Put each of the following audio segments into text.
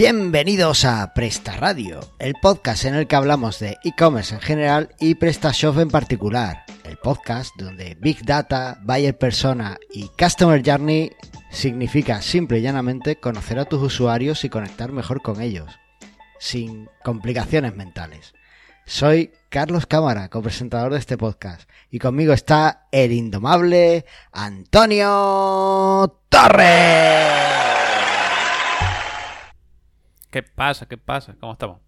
Bienvenidos a Presta Radio, el podcast en el que hablamos de e-commerce en general y PrestaShop en particular. El podcast donde Big Data, Buyer Persona y Customer Journey significa simple y llanamente conocer a tus usuarios y conectar mejor con ellos, sin complicaciones mentales. Soy Carlos Cámara, copresentador de este podcast, y conmigo está el indomable Antonio Torres. ¿Qué pasa? ¿Qué pasa? ¿Cómo estamos?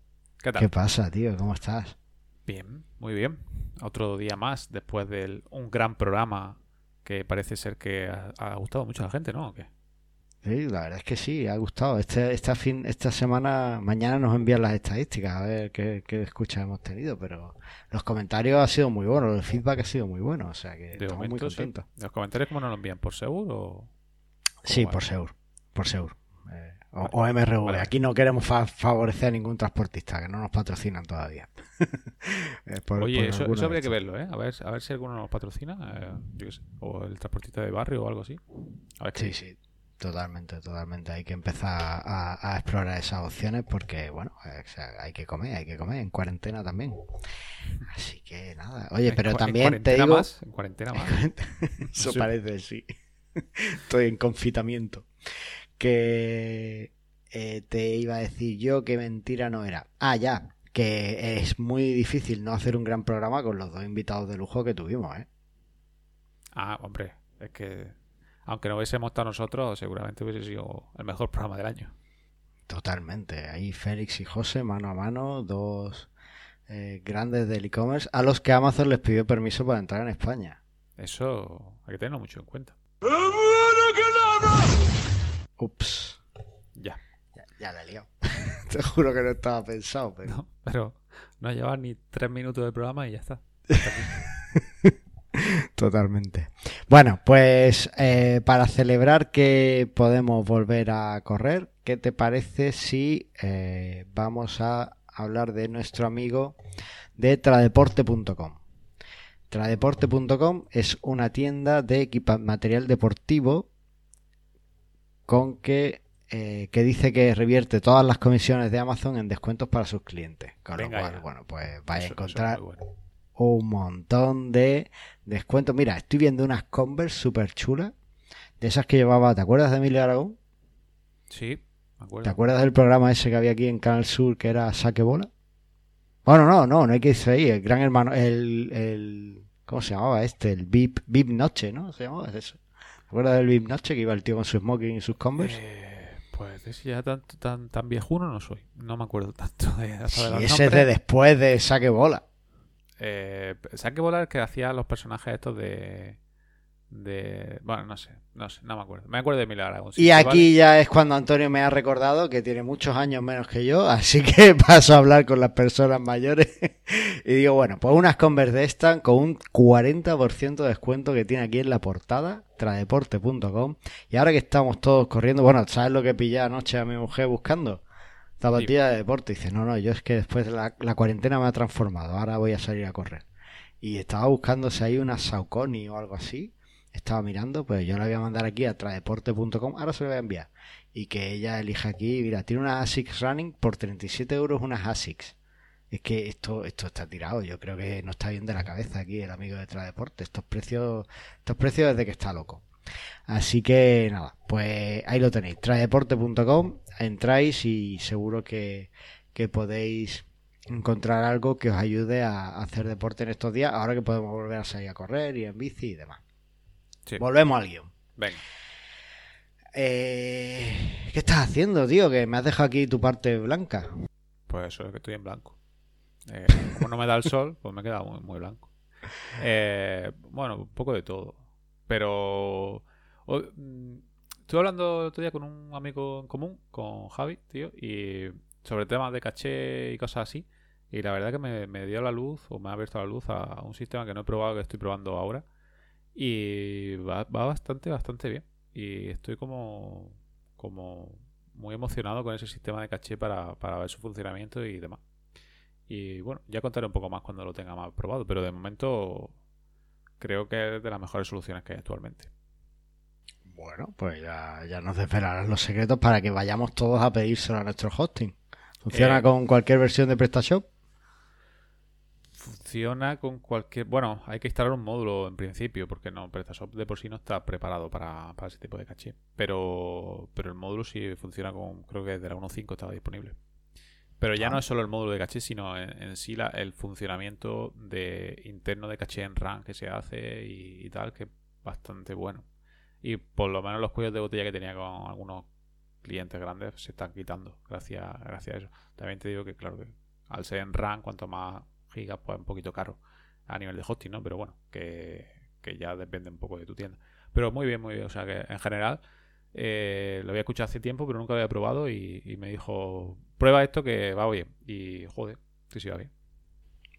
¿Qué tal? ¿Qué pasa, tío? ¿Cómo estás? Bien, muy bien. Otro día más después de un gran programa que parece ser que ha, gustado mucho a la gente, ¿no? ¿O qué? Sí, la verdad es que sí, ha gustado. Este, esta, fin, esta semana, mañana nos envían las estadísticas, a ver qué, qué escuchas hemos tenido, pero los comentarios han sido muy buenos, el feedback ha sido muy bueno, o sea que estamos muy contentos. ¿Los comentarios cómo nos lo envían? ¿Por seguro? Sí, por seguro, por seguro. Eh, o, MRV. Aquí no queremos favorecer a ningún transportista, que no nos patrocinan todavía. Eh, Oye, eso, habría que verlo, ¿eh? A ver, a ver si alguno nos patrocina, eh, O el transportista de barrio o algo así. sí, sí. Totalmente, totalmente. Hay que empezar a, explorar esas opciones porque, bueno, hay que comer, hay que comer en cuarentena también. Así que nada. Oye, pero también te digo. Más, en cuarentena más. Eso parece, sí. Estoy en confitamiento que eh, te iba a decir yo que mentira no era. Ah, ya, que es muy difícil no hacer un gran programa con los dos invitados de lujo que tuvimos, ¿eh? Ah, hombre, es que aunque no hubiésemos estado nosotros, seguramente hubiese sido el mejor programa del año. Totalmente. Ahí Félix y José, mano a mano, dos eh, grandes del e-commerce, a los que Amazon les pidió permiso para entrar en España. Eso hay que tenerlo mucho en cuenta. Ups. Ya. Ya, la he liado. Te juro que no estaba pensado, pero. No, pero no ha llevado ni tres minutos de programa y ya está. Totalmente. Bueno, pues eh, para celebrar que podemos volver a correr, ¿qué te parece si eh, vamos a hablar de nuestro amigo de tradeporte.com? Tradeporte.com es una tienda de material deportivo con que, eh, que dice que revierte todas las comisiones de Amazon en descuentos para sus clientes. Con lo cual, bueno, pues vais a encontrar un montón de descuentos. Mira, estoy viendo unas Converse súper chulas, de esas que llevaba, ¿te acuerdas de Emilio Aragón? Sí, me acuerdo. ¿Te acuerdas del programa ese que había aquí en Canal Sur que era Saque Bola? Bueno, no, no, no hay que irse ahí. El gran hermano, el, el ¿cómo se llamaba este? El VIP, VIP Noche, ¿no? Se llamaba eso acuerdas del VIP Noche que iba el tío con su smoking y sus Converse? Eh, pues ya tan, tan, tan viejuno no soy. No me acuerdo tanto de, ese es de después de Saque Bola. Eh, Saque Bola es que hacía los personajes estos de de... Bueno, no sé, no sé, no me acuerdo. Me acuerdo de Milagro y aquí ya es cuando Antonio me ha recordado que tiene muchos años menos que yo, así que paso a hablar con las personas mayores y digo, bueno, pues unas Converse de estas con un 40% de descuento que tiene aquí en la portada, tradeporte.com. Y ahora que estamos todos corriendo, bueno, ¿sabes lo que pillé anoche a mi mujer buscando? Zapatilla de deporte. Y dice, no, no, yo es que después de la, la cuarentena me ha transformado, ahora voy a salir a correr. Y estaba buscándose ahí una Saucony o algo así estaba mirando, pues yo la voy a mandar aquí a tradeporte.com, ahora se lo voy a enviar. Y que ella elija aquí, mira, tiene una ASICS Running por 37 euros unas ASICS. Es que esto, esto está tirado, yo creo que no está bien de la cabeza aquí el amigo de Tradeporte. Estos precios, estos precios desde que está loco. Así que nada, pues ahí lo tenéis, tradeporte.com, entráis y seguro que, que podéis encontrar algo que os ayude a hacer deporte en estos días, ahora que podemos volver a salir a correr y en bici y demás. Volvemos al guion. Venga. Eh, ¿Qué estás haciendo, tío? Que me has dejado aquí tu parte blanca. Pues eso es que estoy en blanco. Eh, como no me da el sol, pues me he quedado muy, blanco. Eh, bueno, un poco de todo. Pero mm, estuve hablando otro día con un amigo en común, con Javi, tío, y sobre temas de caché y cosas así. Y la verdad que me, me dio la luz, o me ha abierto la luz a un sistema que no he probado, que estoy probando ahora, y va, bastante, bastante bien. Y estoy como, como muy emocionado con ese sistema de caché para, para ver su funcionamiento y demás. Y bueno, ya contaré un poco más cuando lo tenga más probado, pero de momento creo que es de las mejores soluciones que hay actualmente. Bueno, pues ya, ya nos desvelarán los secretos para que vayamos todos a pedírselo a nuestro hosting. ¿Funciona Eh. con cualquier versión de PrestaShop? Funciona con cualquier... Bueno, hay que instalar un módulo en principio, porque no, PrestaShop de por sí no está preparado para, para ese tipo de caché. Pero, pero el módulo sí funciona con... Creo que desde la 1.5 estaba disponible. Pero ya Ah. no es solo el módulo de caché, sino en, en sí la- el funcionamiento de interno de caché en RAM que se hace y, y tal, que es bastante bueno. Y por lo menos los cuellos de botella que tenía con algunos clientes grandes se están quitando gracias, gracias a eso. También te digo que, claro, que al ser en RAM, cuanto más gigas, pues un poquito caro a nivel de hosting, ¿no? Pero bueno, que, que ya depende un poco de tu tienda. Pero muy bien, muy bien. O sea que en general eh, lo había escuchado hace tiempo, pero nunca había probado y, y me dijo, prueba esto que va bien. Y joder, sí, sí va bien.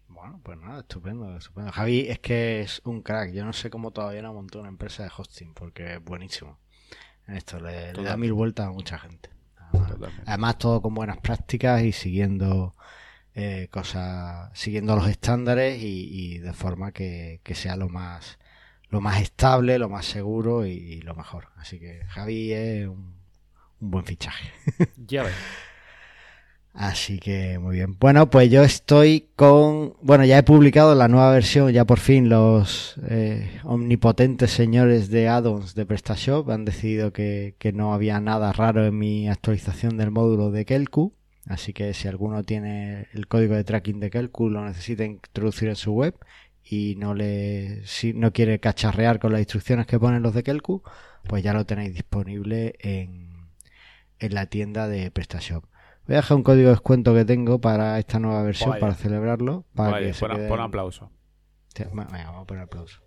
Bueno, pues nada, estupendo, estupendo. Javi es que es un crack. Yo no sé cómo todavía no montó una empresa de hosting, porque es buenísimo. En esto le, le da mil vueltas a mucha gente. Además todo con buenas prácticas y siguiendo eh, cosas, siguiendo los estándares y, y de forma que, que sea lo más, lo más estable, lo más seguro y, y lo mejor. Así que Javi es un, un buen fichaje. Ya ves. Así que muy bien. Bueno, pues yo estoy con. Bueno, ya he publicado la nueva versión, ya por fin los eh, omnipotentes señores de addons de PrestaShop han decidido que, que no había nada raro en mi actualización del módulo de Kelku. Así que si alguno tiene el código de tracking de Kelku, lo necesita introducir en su web y no le si no quiere cacharrear con las instrucciones que ponen los de Kelku, pues ya lo tenéis disponible en, en la tienda de PrestaShop. Voy a dejar un código de descuento que tengo para esta nueva versión Vaya. para celebrarlo. Para que se pon, queden- pon aplauso. Venga, vamos a poner aplauso.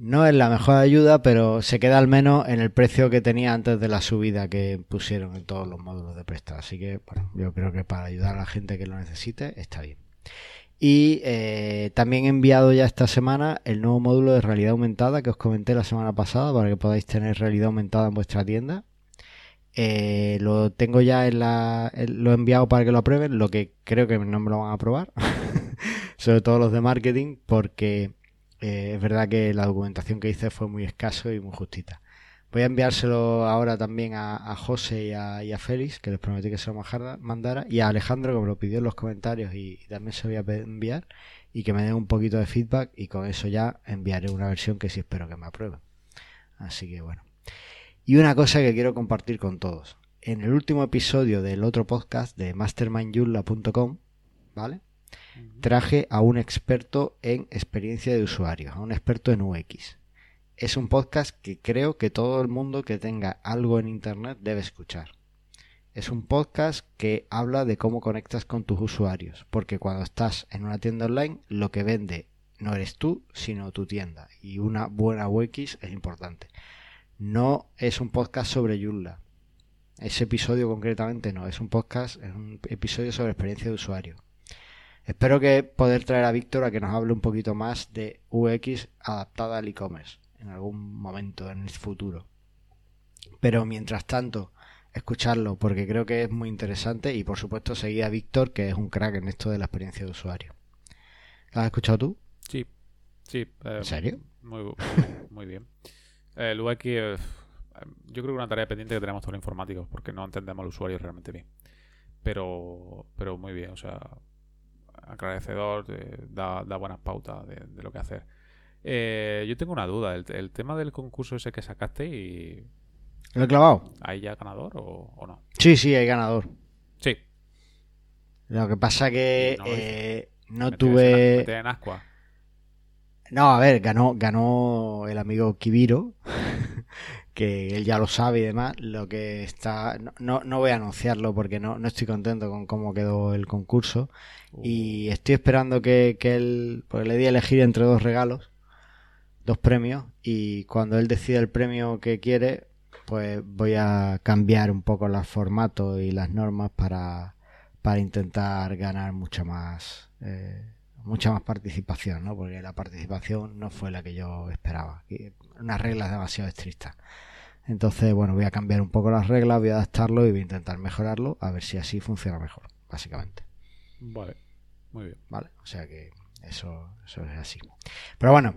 No es la mejor ayuda, pero se queda al menos en el precio que tenía antes de la subida que pusieron en todos los módulos de Presta. Así que, bueno, yo creo que para ayudar a la gente que lo necesite está bien. Y eh, también he enviado ya esta semana el nuevo módulo de realidad aumentada que os comenté la semana pasada para que podáis tener realidad aumentada en vuestra tienda. Eh, lo tengo ya en la. lo he enviado para que lo aprueben, lo que creo que no me lo van a aprobar. Sobre todo los de marketing, porque eh, es verdad que la documentación que hice fue muy escaso y muy justita. Voy a enviárselo ahora también a, José y a, Félix, que les prometí que se lo mandara, y a Alejandro, que me lo pidió en los comentarios y, también se lo voy a enviar, y que me den un poquito de feedback, y con eso ya enviaré una versión que sí espero que me aprueben. Así que bueno. Y una cosa que quiero compartir con todos. En el último episodio del otro podcast de mastermindyula.com, ¿vale? Traje a un experto en experiencia de usuario, a un experto en UX. Es un podcast que creo que todo el mundo que tenga algo en Internet debe escuchar. Es un podcast que habla de cómo conectas con tus usuarios, porque cuando estás en una tienda online, lo que vende no eres tú, sino tu tienda. Y una buena UX es importante. No es un podcast sobre Joomla. Ese episodio concretamente no, es un podcast, es un episodio sobre experiencia de usuario. Espero que poder traer a Víctor a que nos hable un poquito más de UX adaptada al e-commerce en algún momento en el futuro. Pero mientras tanto, escucharlo porque creo que es muy interesante y por supuesto seguir a Víctor que es un crack en esto de la experiencia de usuario. ¿Lo has escuchado tú? Sí, sí. eh, ¿En serio? Muy, muy, muy bien. El UX, eh, yo creo que es una tarea pendiente que tenemos todos los informáticos porque no entendemos al usuario realmente bien. Pero, pero muy bien, o sea, aclarecedor, eh, da, da buenas pautas de, de lo que hacer. Eh, yo tengo una duda, el, el tema del concurso ese que sacaste y ¿Lo he clavado? ¿hay ya ganador o, o no? Sí, sí, hay ganador. Sí. Lo que pasa que No eh, no en- tuve... tienes en ascua. No, a ver, ganó, ganó el amigo Kibiro, que él ya lo sabe y demás. Lo que está. No, no, no voy a anunciarlo porque no, no estoy contento con cómo quedó el concurso. Y estoy esperando que, que él. Porque le di a elegir entre dos regalos, dos premios. Y cuando él decida el premio que quiere, pues voy a cambiar un poco los formatos y las normas para, para intentar ganar mucha más. eh, mucha más participación, ¿no? Porque la participación no fue la que yo esperaba. Unas reglas demasiado estrictas. Entonces, bueno, voy a cambiar un poco las reglas, voy a adaptarlo y voy a intentar mejorarlo, a ver si así funciona mejor, básicamente. Vale, muy bien. ¿Vale? O sea que eso, eso es así. Pero bueno,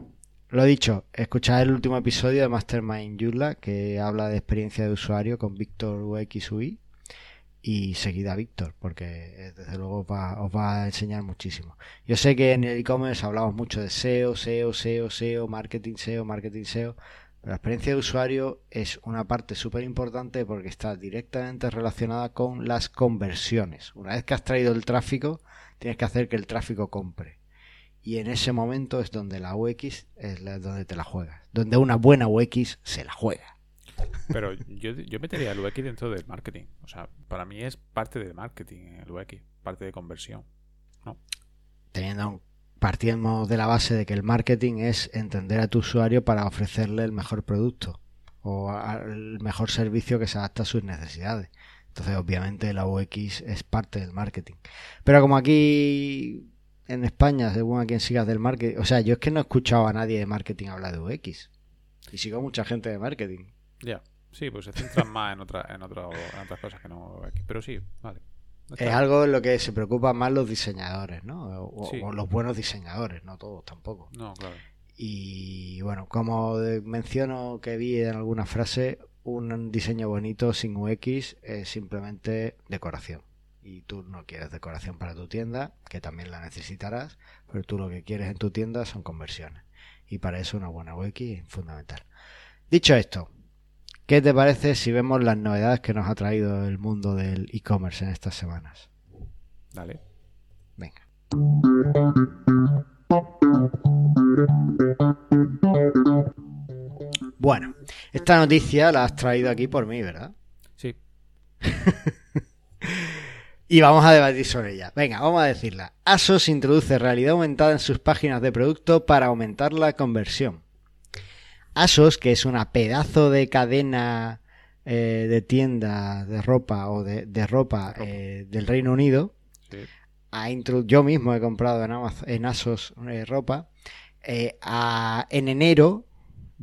lo dicho, escuchad el último episodio de Mastermind Yula que habla de experiencia de usuario con Víctor UXUI y seguid a Víctor porque eh, desde luego va, os va a enseñar muchísimo. Yo sé que en el e-commerce hablamos mucho de SEO, SEO, SEO, SEO, marketing SEO, marketing SEO, pero la experiencia de usuario es una parte súper importante porque está directamente relacionada con las conversiones. Una vez que has traído el tráfico, tienes que hacer que el tráfico compre. Y en ese momento es donde la UX es donde te la juegas. Donde una buena UX se la juega. Pero yo, yo metería el UX dentro del marketing. O sea, para mí es parte del marketing el UX, parte de conversión. ¿no? Teniendo partimos de la base de que el marketing es entender a tu usuario para ofrecerle el mejor producto o el mejor servicio que se adapta a sus necesidades. Entonces, obviamente, la UX es parte del marketing. Pero como aquí en España, según a quien sigas del marketing, o sea, yo es que no he escuchado a nadie de marketing hablar de UX. Y sigo mucha gente de marketing. Ya, sí, pues se centran más en, otra, en, en otras cosas que no. Pero sí, vale. Es algo en lo que se preocupan más los diseñadores, ¿no? O, los buenos diseñadores, no todos tampoco. No, claro. Y bueno, como menciono que vi en alguna frase, un diseño bonito sin UX es simplemente decoración. Y tú no quieres decoración para tu tienda, que también la necesitarás, pero tú lo que quieres en tu tienda son conversiones. Y para eso una buena UX es fundamental. Dicho esto, ¿Qué te parece si vemos las novedades que nos ha traído el mundo del e-commerce en estas semanas? Dale. Venga. Bueno, esta noticia la has traído aquí por mí, ¿verdad? Sí. y vamos a debatir sobre ella. Venga, vamos a decirla. ASOS introduce realidad aumentada en sus páginas de producto para aumentar la conversión. ASOS, que es una pedazo de cadena eh, de tienda de ropa o de, ropa eh, del Reino Unido, yo mismo he comprado en, en ASOS eh, ropa, en enero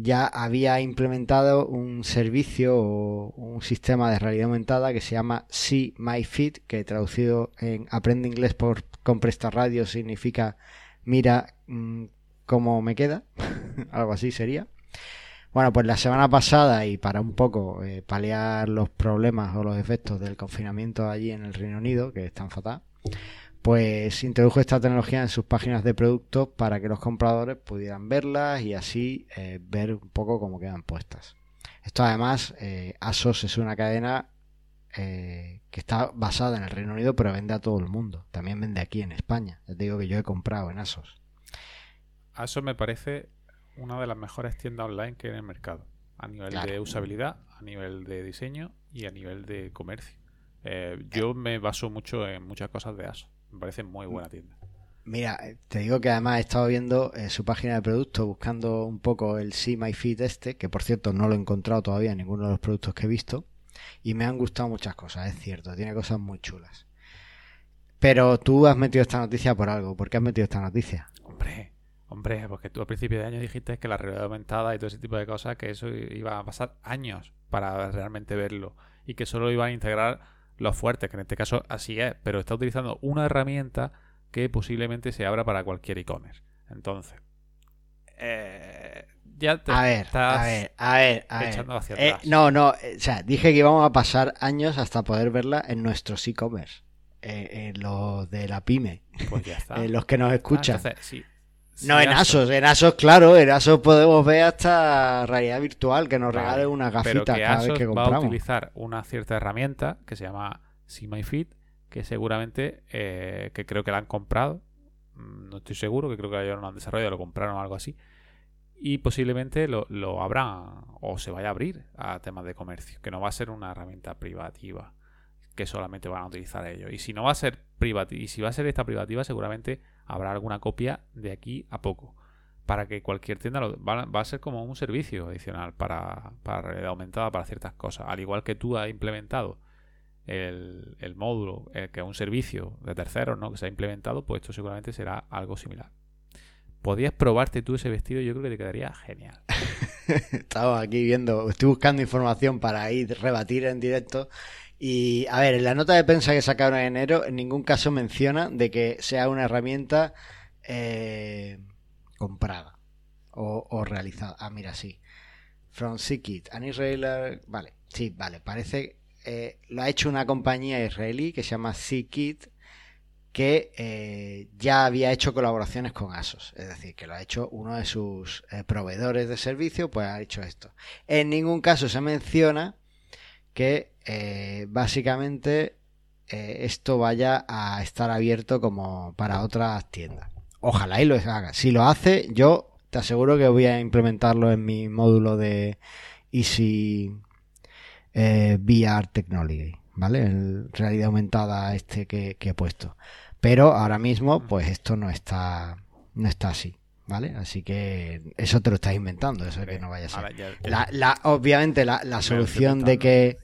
ya había implementado un servicio o un sistema de realidad aumentada que se llama See My Fit, que traducido en Aprende inglés por con Presta Radio significa mira mm, cómo me queda, algo así sería. Bueno, pues la semana pasada y para un poco eh, paliar los problemas o los efectos del confinamiento allí en el Reino Unido, que están fatal, pues introdujo esta tecnología en sus páginas de productos para que los compradores pudieran verlas y así eh, ver un poco cómo quedan puestas. Esto además, eh, ASOS es una cadena que está basada en el Reino Unido pero vende a todo el mundo. También vende aquí en España. Les digo que yo he comprado en ASOS. ASOS me parece una de las mejores tiendas online que hay en el mercado. A nivel de usabilidad, a nivel de diseño y a nivel de comercio. Eh, yo me baso mucho en muchas cosas de ASO. Me parece muy buena tienda. Mira, eh, te digo que además he estado viendo eh, su página de producto, buscando un poco el See My Fit este, que por cierto no lo he encontrado todavía en ninguno de los productos que he visto. Y me han gustado muchas cosas, es cierto, tiene cosas muy chulas. Pero tú has metido esta noticia por algo. ¿Por qué has metido esta noticia? Hombre, Hombre, porque tú a principio de año dijiste que la realidad aumentada y todo ese tipo de cosas, que eso iba a pasar años para realmente verlo y que solo iban a integrar los fuertes, que en este caso así es, pero está utilizando una herramienta que posiblemente se abra para cualquier e-commerce. Entonces, eh, ya te a ver, estás a ver, a ver, echando hacia eh, atrás. no, no, eh, o sea, dije que íbamos a pasar años hasta poder verla en nuestros e-commerce. en los de la pyme, pues ya está. en los que nos escuchan. entonces, sí, no, en Asos, en Asos, claro, en Asos podemos ver hasta realidad virtual, que nos regale una gafita cada vez que compramos. va a utilizar una cierta herramienta que se llama See My Fit, que seguramente, eh, que creo que la han comprado, mm, no estoy seguro, que creo que ellos no han desarrollado, lo compraron o algo así, y posiblemente lo, lo abran o se vaya a abrir a temas de comercio, que no va a ser una herramienta privativa que solamente van a utilizar ellos. Y si no va a ser privativa, y si va a ser esta privativa, seguramente habrá alguna copia de aquí a poco. Para que cualquier tienda lo, va, a ser como un servicio adicional para, para realidad aumentada para ciertas cosas. Al igual que tú has implementado el, el módulo, eh, que es un servicio de terceros, ¿no? Que se ha implementado, pues esto seguramente será algo similar. Podías probarte tú ese vestido, yo creo que te quedaría genial. Estaba aquí viendo, estoy buscando información para ir rebatir en directo y a ver, en la nota de prensa que sacaron en enero, en ningún caso menciona de que sea una herramienta eh, comprada. o, realizado. Ah, mira, sí. From Seekit, an Israeli. Vale, sí, vale. Parece. Eh, lo ha hecho una compañía israelí que se llama Seekit que eh, ya había hecho colaboraciones con ASOS, es decir, que lo ha hecho uno de sus eh, proveedores de servicio, pues ha hecho esto. En ningún caso se menciona que eh, básicamente esto vaya a estar abierto como para otras tiendas. Ojalá y lo haga. Si lo hace, yo te aseguro que voy a implementarlo en mi módulo de Easy VR Technology. ¿Vale? El realidad aumentada este que he puesto. Pero ahora mismo, pues esto no está, no está así. ¿Vale? Así que eso te lo estás inventando, eso que no vaya a ser. La, obviamente la, la solución de que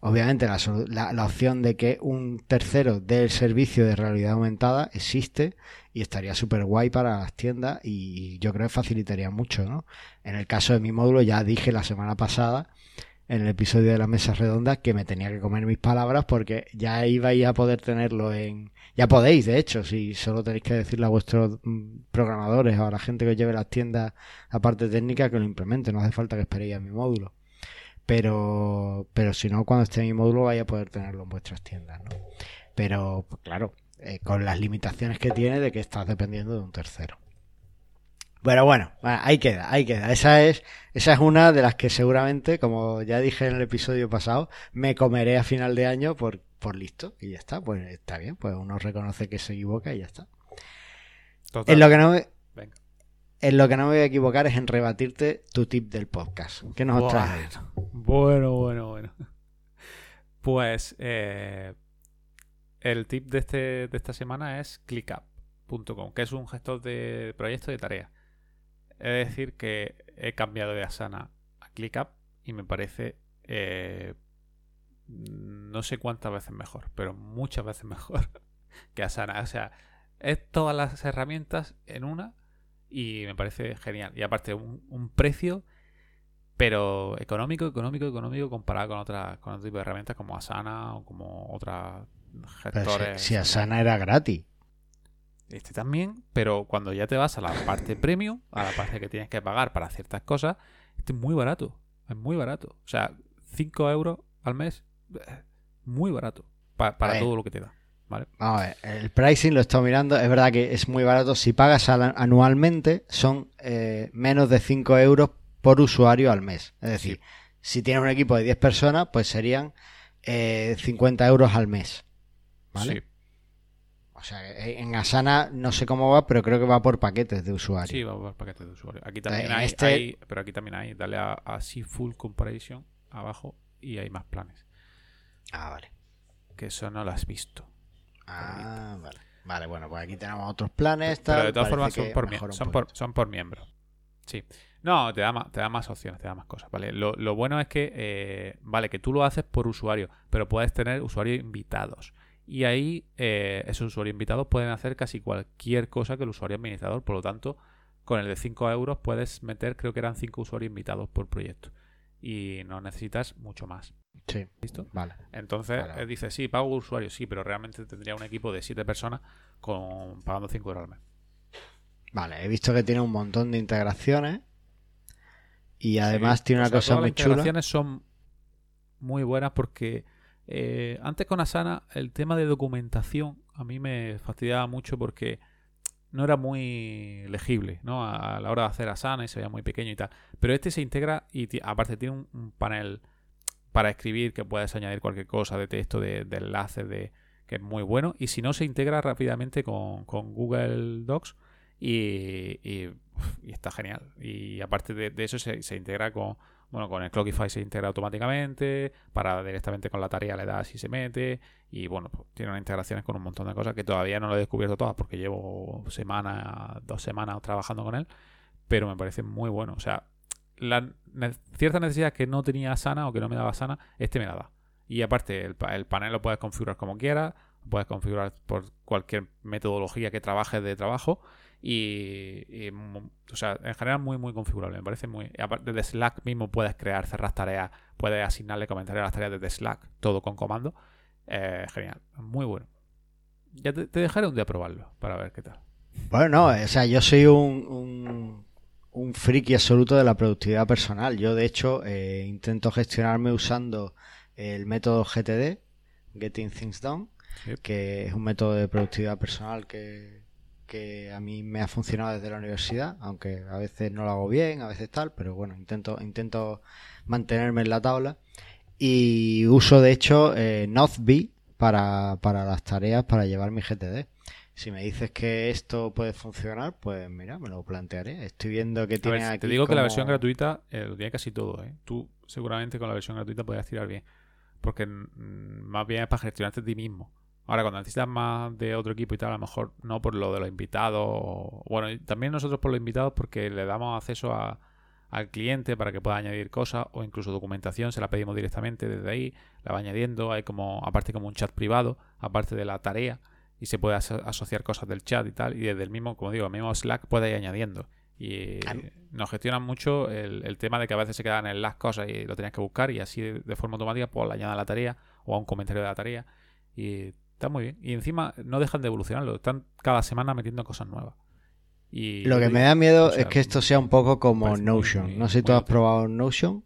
obviamente la, la, opción de que un tercero dé el servicio de realidad aumentada existe y estaría súper guay para las tiendas y yo creo que facilitaría mucho, ¿no? En el caso de mi módulo ya dije la semana pasada en el episodio de la mesa redonda que me tenía que comer mis palabras porque ya ibais a poder tenerlo en, ya podéis, de hecho, si solo tenéis que decirle a vuestros mm, programadores o a la gente que os lleve las tiendas a parte técnica que lo implemente, no hace falta que esperéis a mi módulo. Pero, pero si no, cuando esté en mi módulo vais a poder tenerlo en vuestras tiendas, ¿no? Pero, pues, claro, eh, con las limitaciones que tiene de que estás dependiendo de un tercero. Pero bueno, ahí queda, ahí queda. Esa es, esa es una de las que seguramente, como ya dije en el episodio pasado, me comeré a final de año por, por listo y ya está. Pues está bien, pues uno reconoce que se equivoca y ya está. En lo que no me, en lo que no me voy a equivocar es en rebatirte tu tip del podcast. ¿Qué nos bueno, traes? Bueno, bueno, bueno. Pues eh, el tip de, este, de esta semana es ClickUp.com, que es un gestor de proyectos de tareas. Es decir, que he cambiado de Asana a ClickUp y me parece eh, no sé cuántas veces mejor, pero muchas veces mejor que Asana. O sea, es todas las herramientas en una y me parece genial. Y aparte, un, precio, pero económico, económico, económico comparado con otras con otro tipo de herramientas como Asana o como otras gestores. Si, Asana era gratis. Este también, pero cuando ya te vas a la parte premium, a la parte que tienes que pagar para ciertas cosas, este es muy barato. Es muy barato. O sea, 5 euros al mes muy barato para todo lo que te da. ¿Vale? Vamos a ver, el pricing lo he estado mirando, es verdad que es muy barato. Si pagas anualmente, son eh, menos de 5 euros por usuario al mes. Es decir, si tienes un equipo de 10 personas, pues serían eh, 50 euros al mes. ¿Vale? O sea, eh, en Asana no sé cómo va, pero creo que va por paquetes de usuario. Sí, va por paquetes de usuario. Aquí también hay, este pero aquí también hay, dale a, a Full Comparison abajo y hay más planes. Ah, vale. Que eso no lo has visto. Ah, vale. Vale, bueno, pues aquí tenemos otros planes. Pero de todas formas son por, son, por, son por miembro. Sí. No, te da, más, te da más opciones, te da más cosas, ¿vale? Lo, lo bueno es que, eh, vale, que tú lo haces por usuario, pero puedes tener usuarios invitados. Y ahí eh, esos usuarios invitados pueden hacer casi cualquier cosa que el usuario administrador. Por lo tanto, con el de 5 euros puedes meter, creo que eran 5 usuarios invitados por proyecto. Y no necesitas mucho más. Sí. ¿Listo? Vale. Entonces eh, dice, sí, pago usuario, sí, pero realmente tendría un equipo de 7 personas con pagando 5 euros al mes. Vale, he visto que tiene un montón de integraciones. Y además tiene una cosa muy chula. Las integraciones son muy buenas porque eh, antes con Asana el tema de documentación a mí me fastidiaba mucho porque no era muy legible, ¿no? A, la hora de hacer Asana y se veía muy pequeño y tal. Pero este se integra y aparte tiene un panel para escribir que puedes añadir cualquier cosa de texto, de, enlaces, de, que es muy bueno. Y si no, se integra rápidamente con, Google Docs y, está genial. Y aparte de, eso, se, integra con, bueno, con el Clockify se integra automáticamente, para directamente con la tarea le das y se mete. Y bueno, pues, tiene unas integraciones con un montón de cosas que todavía no lo he descubierto todas porque llevo semana, dos semanas trabajando con él. Pero me parece muy bueno. O sea, la cierta necesidad que no tenía sana o que no me daba sana, este me la da. Y aparte, el, panel lo puedes configurar como quieras, puedes configurar por cualquier metodología que trabajes de trabajo. Y, o sea, en general muy, muy configurable. Me parece muy. Aparte de Slack mismo puedes crear, cerrar tareas, puedes asignarle comentarios a las tareas desde Slack, todo con comando. Eh, genial, muy bueno. Ya te, dejaré un día probarlo para ver qué tal. Bueno, no, o sea, yo soy un friki absoluto de la productividad personal. Yo, de hecho, eh, intento gestionarme usando el método GTD, Getting Things Done, que es un método de productividad personal que, que a mí me ha funcionado desde la universidad, aunque a veces no lo hago bien, a veces tal, pero bueno, intento, intento mantenerme en la tabla. Y uso, de hecho, eh, Nozbe para, para las tareas para llevar mi GTD. Si me dices que esto puede funcionar, pues mira, me lo plantearé. Estoy viendo que tiene aquí Te digo que la versión gratuita eh, lo tiene casi todo, ¿eh? Tú seguramente con la versión gratuita podrías tirar bien. Porque mm, más bien es para gestionarte a ti mismo. Ahora, cuando necesitas más de otro equipo y tal, a lo mejor no por lo de los invitados. o- Bueno, también nosotros por los invitados porque le damos acceso a- al cliente para que pueda añadir cosas o incluso documentación, se la pedimos directamente desde ahí, la va añadiendo, hay como, aparte como un chat privado, aparte de la tarea, y se puede aso- asociar cosas del chat y tal, y desde el mismo, como digo, el mismo Slack puede ir añadiendo. Y nos gestionan mucho el, el tema de que a veces se quedan en las cosas y lo tenías que buscar y así de, de forma automática pues le añadan la tarea o a un comentario de la tarea y está muy bien. Y encima no dejan de evolucionarlo, están cada semana metiendo cosas nuevas. Y Lo que me da miedo o sea, es que esto sea un poco como muy, Notion. muy- no sé si tú has probado Notion.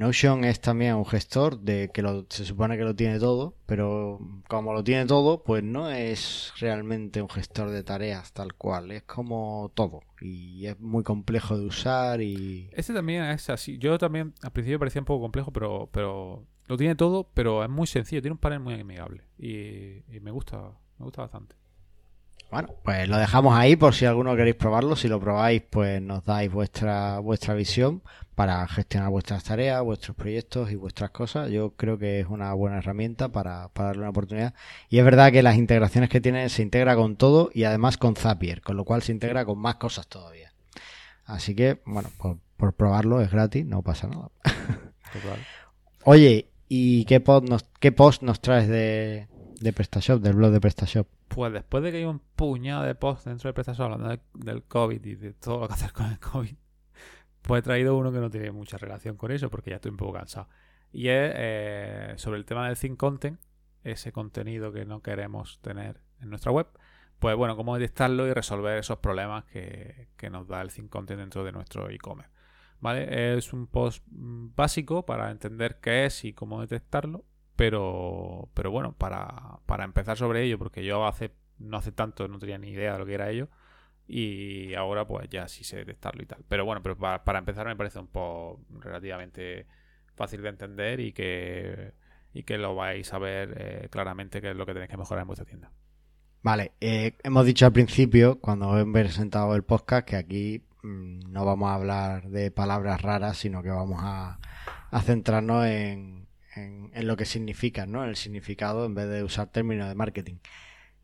No. Notion es también un gestor de que lo- se supone que lo tiene todo, pero como lo tiene todo, pues no es realmente un gestor de tareas tal cual, es como todo y es muy complejo de usar y Este también es así. Yo también al principio parecía un poco complejo, pero, pero lo tiene todo, pero es muy sencillo. Tiene un panel muy amigable y, y me gusta, me gusta bastante. Bueno, pues lo dejamos ahí por si alguno queréis probarlo, si lo probáis pues nos dais vuestra vuestra visión para gestionar vuestras tareas, vuestros proyectos y vuestras cosas. Yo creo que es una buena herramienta para, para darle una oportunidad. Y es verdad que las integraciones que tiene se integra con todo y además con Zapier, con lo cual se integra con más cosas todavía. Así que, bueno, por, por probarlo es gratis, no pasa nada. Total. Oye, ¿y qué post nos, qué post nos traes de, de PrestaShop, del blog de PrestaShop? Pues después de que hay un puñado de posts dentro de PrestaShop hablando de- del COVID y de todo lo que hacer con el COVID, pues he traído uno que no tiene mucha relación con eso porque ya estoy un poco cansado. Y es eh, sobre el tema del Think Content, ese contenido que no queremos tener en nuestra web. Pues bueno, cómo detectarlo y resolver esos problemas que, que nos da el Think Content dentro de nuestro e-commerce. ¿Vale? Es un post mm, básico para entender qué es y cómo detectarlo, pero, pero bueno, para, para empezar sobre ello, porque yo hace no hace tanto no tenía ni idea de lo que era ello, y ahora pues ya sí sé detectarlo y tal. Pero bueno, pero para, para empezar me parece un poco relativamente fácil de entender y que, y que lo vais a ver eh, claramente qué es lo que tenéis que mejorar en vuestra tienda. Vale, eh, hemos dicho al principio, cuando hemos presentado el podcast, que aquí mm, no vamos a hablar de palabras raras, sino que vamos a centrarnos en, en, en lo que significan, ¿no? En el significado en vez de usar términos de marketing.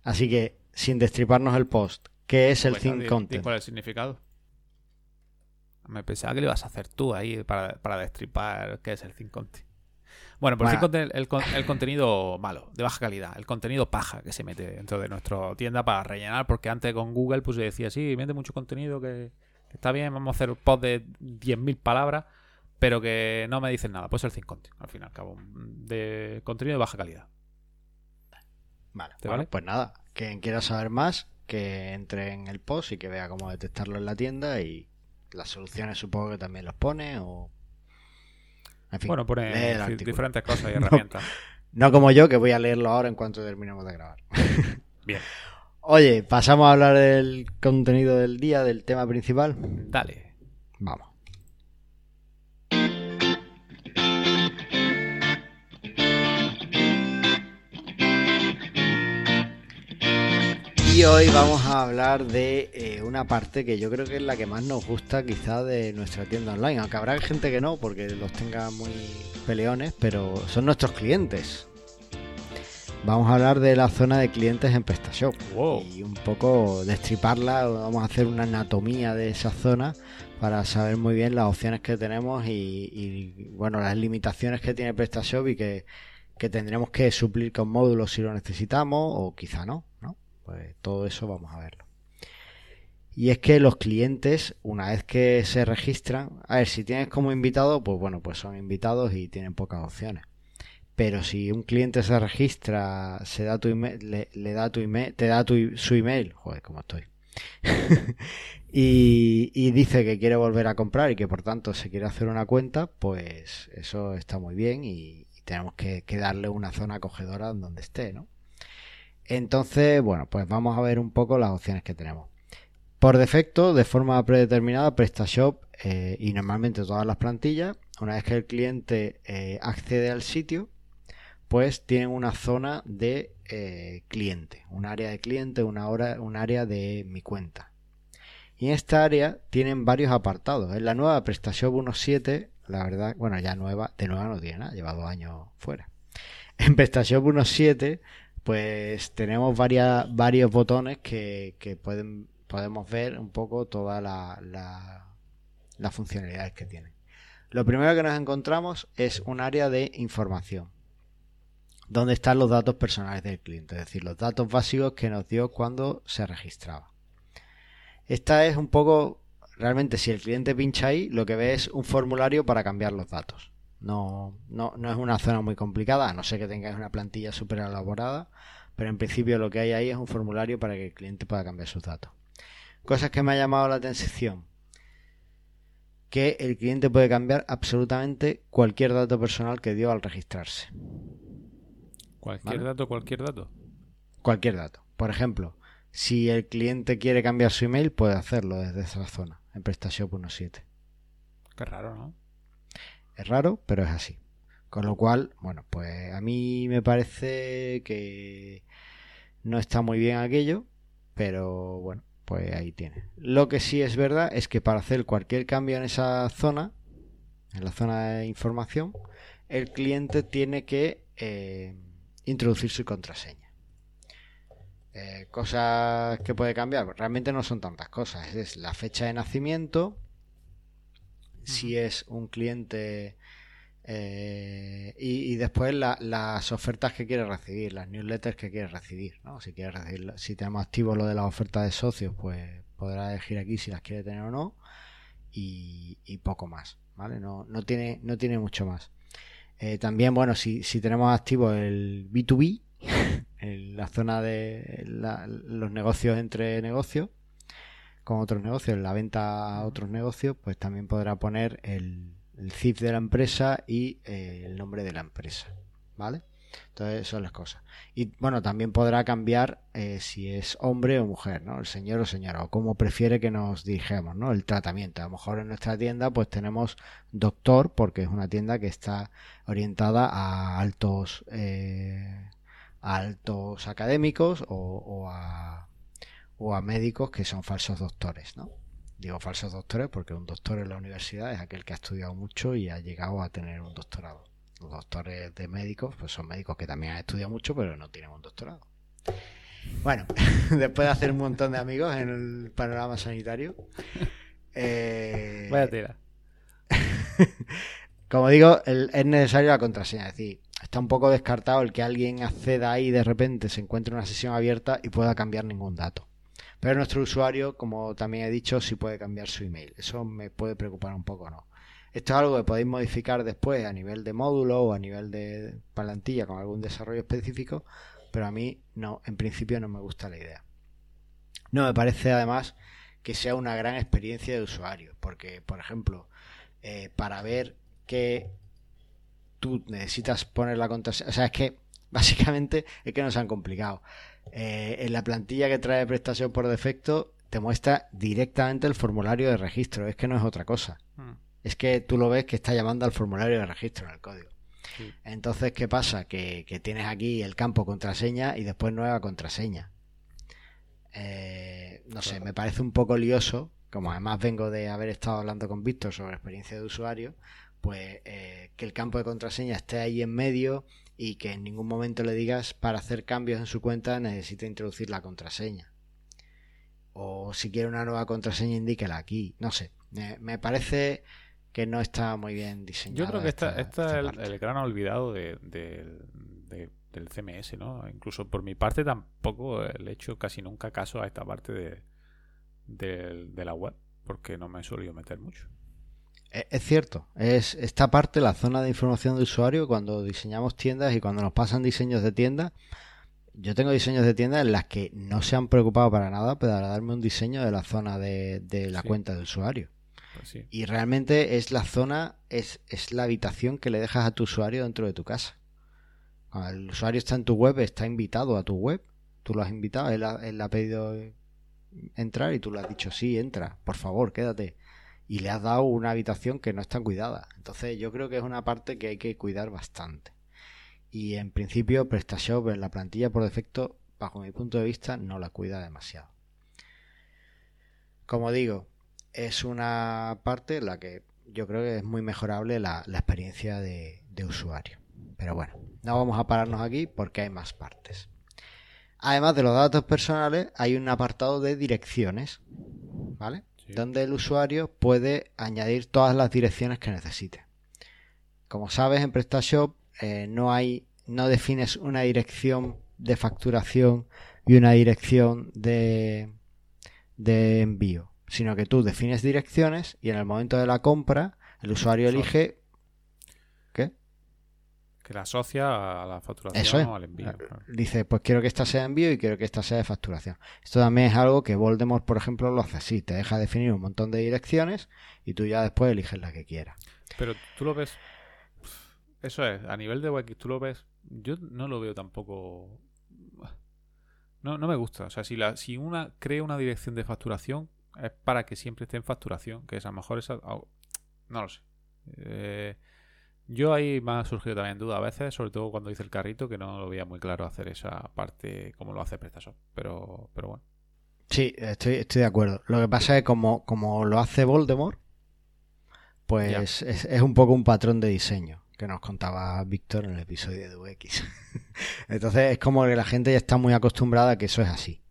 Así que, sin destriparnos el post, ¿qué es el Pues, Think Content? ¿Cuál es el significado? Me pensaba que lo ibas a hacer tú ahí para, para destripar qué es el Think Content. Bueno, pues el, Bueno. el, con- el contenido malo, de baja calidad, el contenido paja que se mete dentro de nuestra tienda para rellenar, porque antes con Google pues se decía, sí, mete mucho contenido que, que está bien, vamos a hacer un post de 10.000 palabras, pero que no me dicen nada. Pues el Think Content, al fin y al cabo, de contenido de baja calidad. Vale, ¿Te bueno, vale? pues nada, quien quiera saber más, que entre en el post y que vea cómo detectarlo en la tienda y las soluciones supongo que también los pone o... En fin, Bueno, pone diferentes cosas y No. herramientas. No como yo, que voy a leerlo ahora en cuanto terminemos de grabar. Bien, Oye, pasamos a hablar del contenido del día, del tema principal. dale. Vamos. Y hoy vamos a hablar de eh, una parte que yo creo que es la que más nos gusta quizá de nuestra tienda online, aunque habrá gente que no, porque los tenga muy peleones, pero son nuestros clientes. Vamos a hablar de la zona de clientes en PrestaShop Wow. y un poco destriparla, vamos a hacer una anatomía de esa zona para saber muy bien las opciones que tenemos y, y, bueno, las limitaciones que tiene PrestaShop y que, que tendremos que suplir con módulos si lo necesitamos o quizá no, ¿no? Pues todo eso vamos a verlo. Y es que los clientes, una vez que se registran, a ver, si tienes como invitado, pues bueno, pues son invitados y tienen pocas opciones. Pero si un cliente se registra, se da tu email, le, da tu email, te da tu, su email, joder, cómo estoy. y, dice que quiere volver a comprar y que por tanto se quiere hacer una cuenta, pues eso está muy bien y, tenemos que, darle una zona acogedora donde esté, ¿no? Entonces, bueno, pues vamos a ver un poco las opciones que tenemos. Por defecto, de forma predeterminada, PrestaShop eh, y normalmente todas las plantillas, una vez que el cliente eh, accede al sitio, pues tienen una zona de eh, cliente, un área de cliente, una, hora, un área de mi cuenta. Y en esta área tienen varios apartados. En la nueva PrestaShop 1.7, la verdad, bueno, ya nueva, de nueva no tiene nada, lleva dos años fuera. En PrestaShop 1.7, pues tenemos varios botones que, podemos ver un poco todas las la, funcionalidades que tiene. Lo primero que nos encontramos es un área de información donde están los datos personales del cliente, es decir, los datos básicos que nos dio cuando se registraba. Esta es un poco, realmente si el cliente pincha ahí, lo que ve es un formulario para cambiar los datos. No, no, no es una zona muy complicada, a no ser que tengáis una plantilla súper elaborada, pero en principio lo que hay ahí es un formulario para que el cliente pueda cambiar sus datos. Cosas que me ha llamado la atención. Que el cliente puede cambiar absolutamente cualquier dato personal que dio al registrarse. ¿Cualquier dato, cualquier dato? Cualquier dato. Por ejemplo, si el cliente quiere cambiar su email, puede hacerlo desde esa zona, en PrestaShop 1.7. Qué raro, ¿no? Es raro, pero es así. Con lo cual, bueno, pues a mí me parece que no está muy bien aquello, pero bueno, pues ahí tiene. Lo que sí es verdad es que para hacer cualquier cambio en esa zona, en la zona de información, el cliente tiene que eh, introducir su contraseña. Eh, cosas que puede cambiar, realmente no son tantas cosas. Es la fecha de nacimiento, si es un cliente eh, y, después las ofertas que quiere recibir, las newsletters que quiere recibir. ¿no? Si, quiere recibir, si tenemos activo lo de las ofertas de socios, pues podrá elegir aquí si las quiere tener o no. Y, poco más. ¿vale? No, no, tiene, no tiene mucho más. Eh, también, bueno, si, si tenemos activo el B2B, en la zona de los negocios entre negocios, con otros negocios, la venta a otros negocios, pues también podrá poner el, el CIF de la empresa y eh, el nombre de la empresa. ¿Vale? Entonces son las cosas. Y bueno, también podrá cambiar eh, si es hombre o mujer, ¿no? El señor o señora, o como prefiere que nos dirigemos, ¿no? El tratamiento. A lo mejor en nuestra tienda pues tenemos doctor, porque es una tienda que está orientada a altos, eh, altos académicos o, a, o a médicos que son falsos doctores, ¿no? Digo falsos doctores porque un doctor en la universidad es aquel que ha estudiado mucho y ha llegado a tener un doctorado. Los doctores de médicos, pues son médicos que también han estudiado mucho, pero no tienen un doctorado. Bueno, después de hacer un montón de amigos en el panorama sanitario. Eh, Vaya tela. como digo, es necesario la contraseña. Es decir, está un poco descartado el que alguien acceda ahí y de repente se encuentre una sesión abierta y pueda cambiar ningún dato. Pero nuestro usuario, como también he dicho, sí puede cambiar su email. Eso me puede preocupar un poco, ¿no? Esto es algo que podéis modificar después a nivel de módulo o a nivel de plantilla con algún desarrollo específico, pero a mí no, en principio no me gusta la idea. No me parece además que sea una gran experiencia de usuario, porque por ejemplo, eh, para ver que tú necesitas poner la contraseña, o sea, es que básicamente es que nos han complicado. Eh, en la plantilla que trae prestación por defecto te muestra directamente el formulario de registro, es que no es otra cosa. Hmm es que tú lo ves que está llamando al formulario de registro en el código. Entonces, ¿qué pasa? Que, tienes aquí el campo contraseña y después nueva contraseña. Eh, no sé, me parece un poco lioso, como además vengo de haber estado hablando con Víctor sobre experiencia de usuario, pues eh, que el campo de contraseña esté ahí en medio y que en ningún momento le digas para hacer cambios en su cuenta necesita introducir la contraseña. O si quiere una nueva contraseña, indíquela aquí. No sé, me parece que no está muy bien diseñado. Yo creo que esta, esta, es el, gran olvidado de, del CMS, ¿no? Incluso por mi parte tampoco le he hecho casi nunca caso a esta parte de, de, la web, porque no me he solido meter mucho. E, es cierto, es esta parte, la zona de información de usuario, cuando diseñamos tiendas y cuando nos pasan diseños de tiendas, yo tengo diseños de tiendas en las que no se han preocupado para nada para darme un diseño de la zona de, de la Sí. cuenta de usuario. Pues sí. Y realmente es la zona, es, es la habitación que le dejas a tu usuario dentro de tu casa. Cuando el usuario está en tu web, está invitado a tu web. Tú lo has invitado, él ha, él ha pedido entrar y tú le has dicho, sí, entra, por favor, quédate. Y le has dado una habitación que no está cuidada. Entonces yo creo que es una parte que hay que cuidar bastante. Y en principio PrestaShop en la plantilla por defecto, bajo mi punto de vista, no la cuida demasiado. Como digo, es una parte en la que yo creo que es muy mejorable la, experiencia de usuario. Pero bueno, no vamos a pararnos aquí porque hay más partes. Además de los datos personales, hay un apartado de direcciones, ¿vale? Sí. Donde el usuario puede añadir todas las direcciones que necesite. Como sabes, en PrestaShop eh, no hay, no defines una dirección de facturación y una dirección de, de envío, sino que tú defines direcciones y en el momento de la compra el usuario elige. Que la asocia a la facturación Eso es. o al envío. claro. Dice, pues quiero que esta sea de envío y quiero que esta sea de facturación. Esto también es algo que Voldemort, por ejemplo, lo hace así. Te deja definir un montón de direcciones y tú ya después eliges la que quieras. Pero tú lo ves. Eso es, a nivel de UX, tú lo ves. Yo no lo veo tampoco. No, no me gusta. O sea, si, la, si una crea una dirección de facturación, es para que siempre esté en facturación. Que es a lo mejor esa. au- No lo sé. Eh, yo ahí me ha surgido también duda a veces, sobre todo cuando hice el carrito, que no lo veía muy claro hacer esa parte como lo hace PrestaShop. Pero, pero bueno. Sí, estoy, estoy de acuerdo. Lo que pasa es que como, como lo hace Voldemort, pues es, es un poco un patrón de diseño que nos contaba Víctor en el episodio de UX. Entonces es como que la gente ya está muy acostumbrada a que eso es así.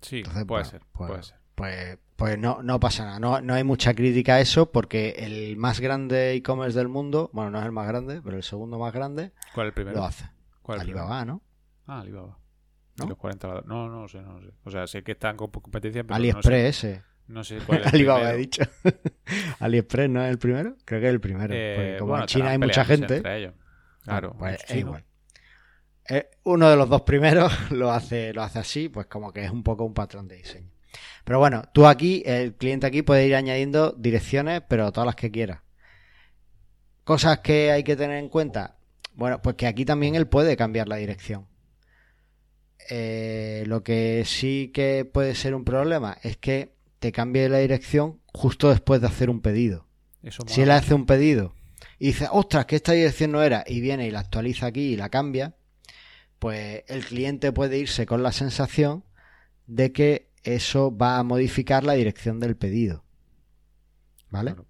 Sí, Entonces, puede bueno, ser. pues- puede ser. Pues, pues no, no pasa nada. No, no hay mucha crítica a eso porque el más grande e-commerce del mundo, bueno, no es el más grande, pero el segundo más grande, ¿Cuál es el primero? lo hace. ¿Cuál? Alibaba, ¿no? Ah, Alibaba. ¿No? Los 40 ladrones. No, no lo sé, no lo sé. O sea, sé que están con competencia, pero AliExpress ese. no sé, no sé cuál es el Alibaba he dicho. AliExpress no es el primero. Creo que es el primero. Eh, porque como bueno, en China hay mucha gente. entre ellos. Claro, pues es igual. Eh, uno de los dos primeros lo hace, lo hace así, pues como que es un poco un patrón de diseño. Pero bueno, tú aquí, el cliente aquí puede ir añadiendo direcciones, pero todas las que quiera. Cosas que hay que tener en cuenta. Bueno, pues que aquí también él puede cambiar la dirección. Eh, lo que sí que puede ser un problema es que te cambie la dirección justo después de hacer un pedido. Eso Si él hace un pedido y dice, ostras, que esta dirección no era, y viene y la actualiza aquí y la cambia, pues el cliente puede irse con la sensación de que eso va a modificar la dirección del pedido. ¿Vale? Claro.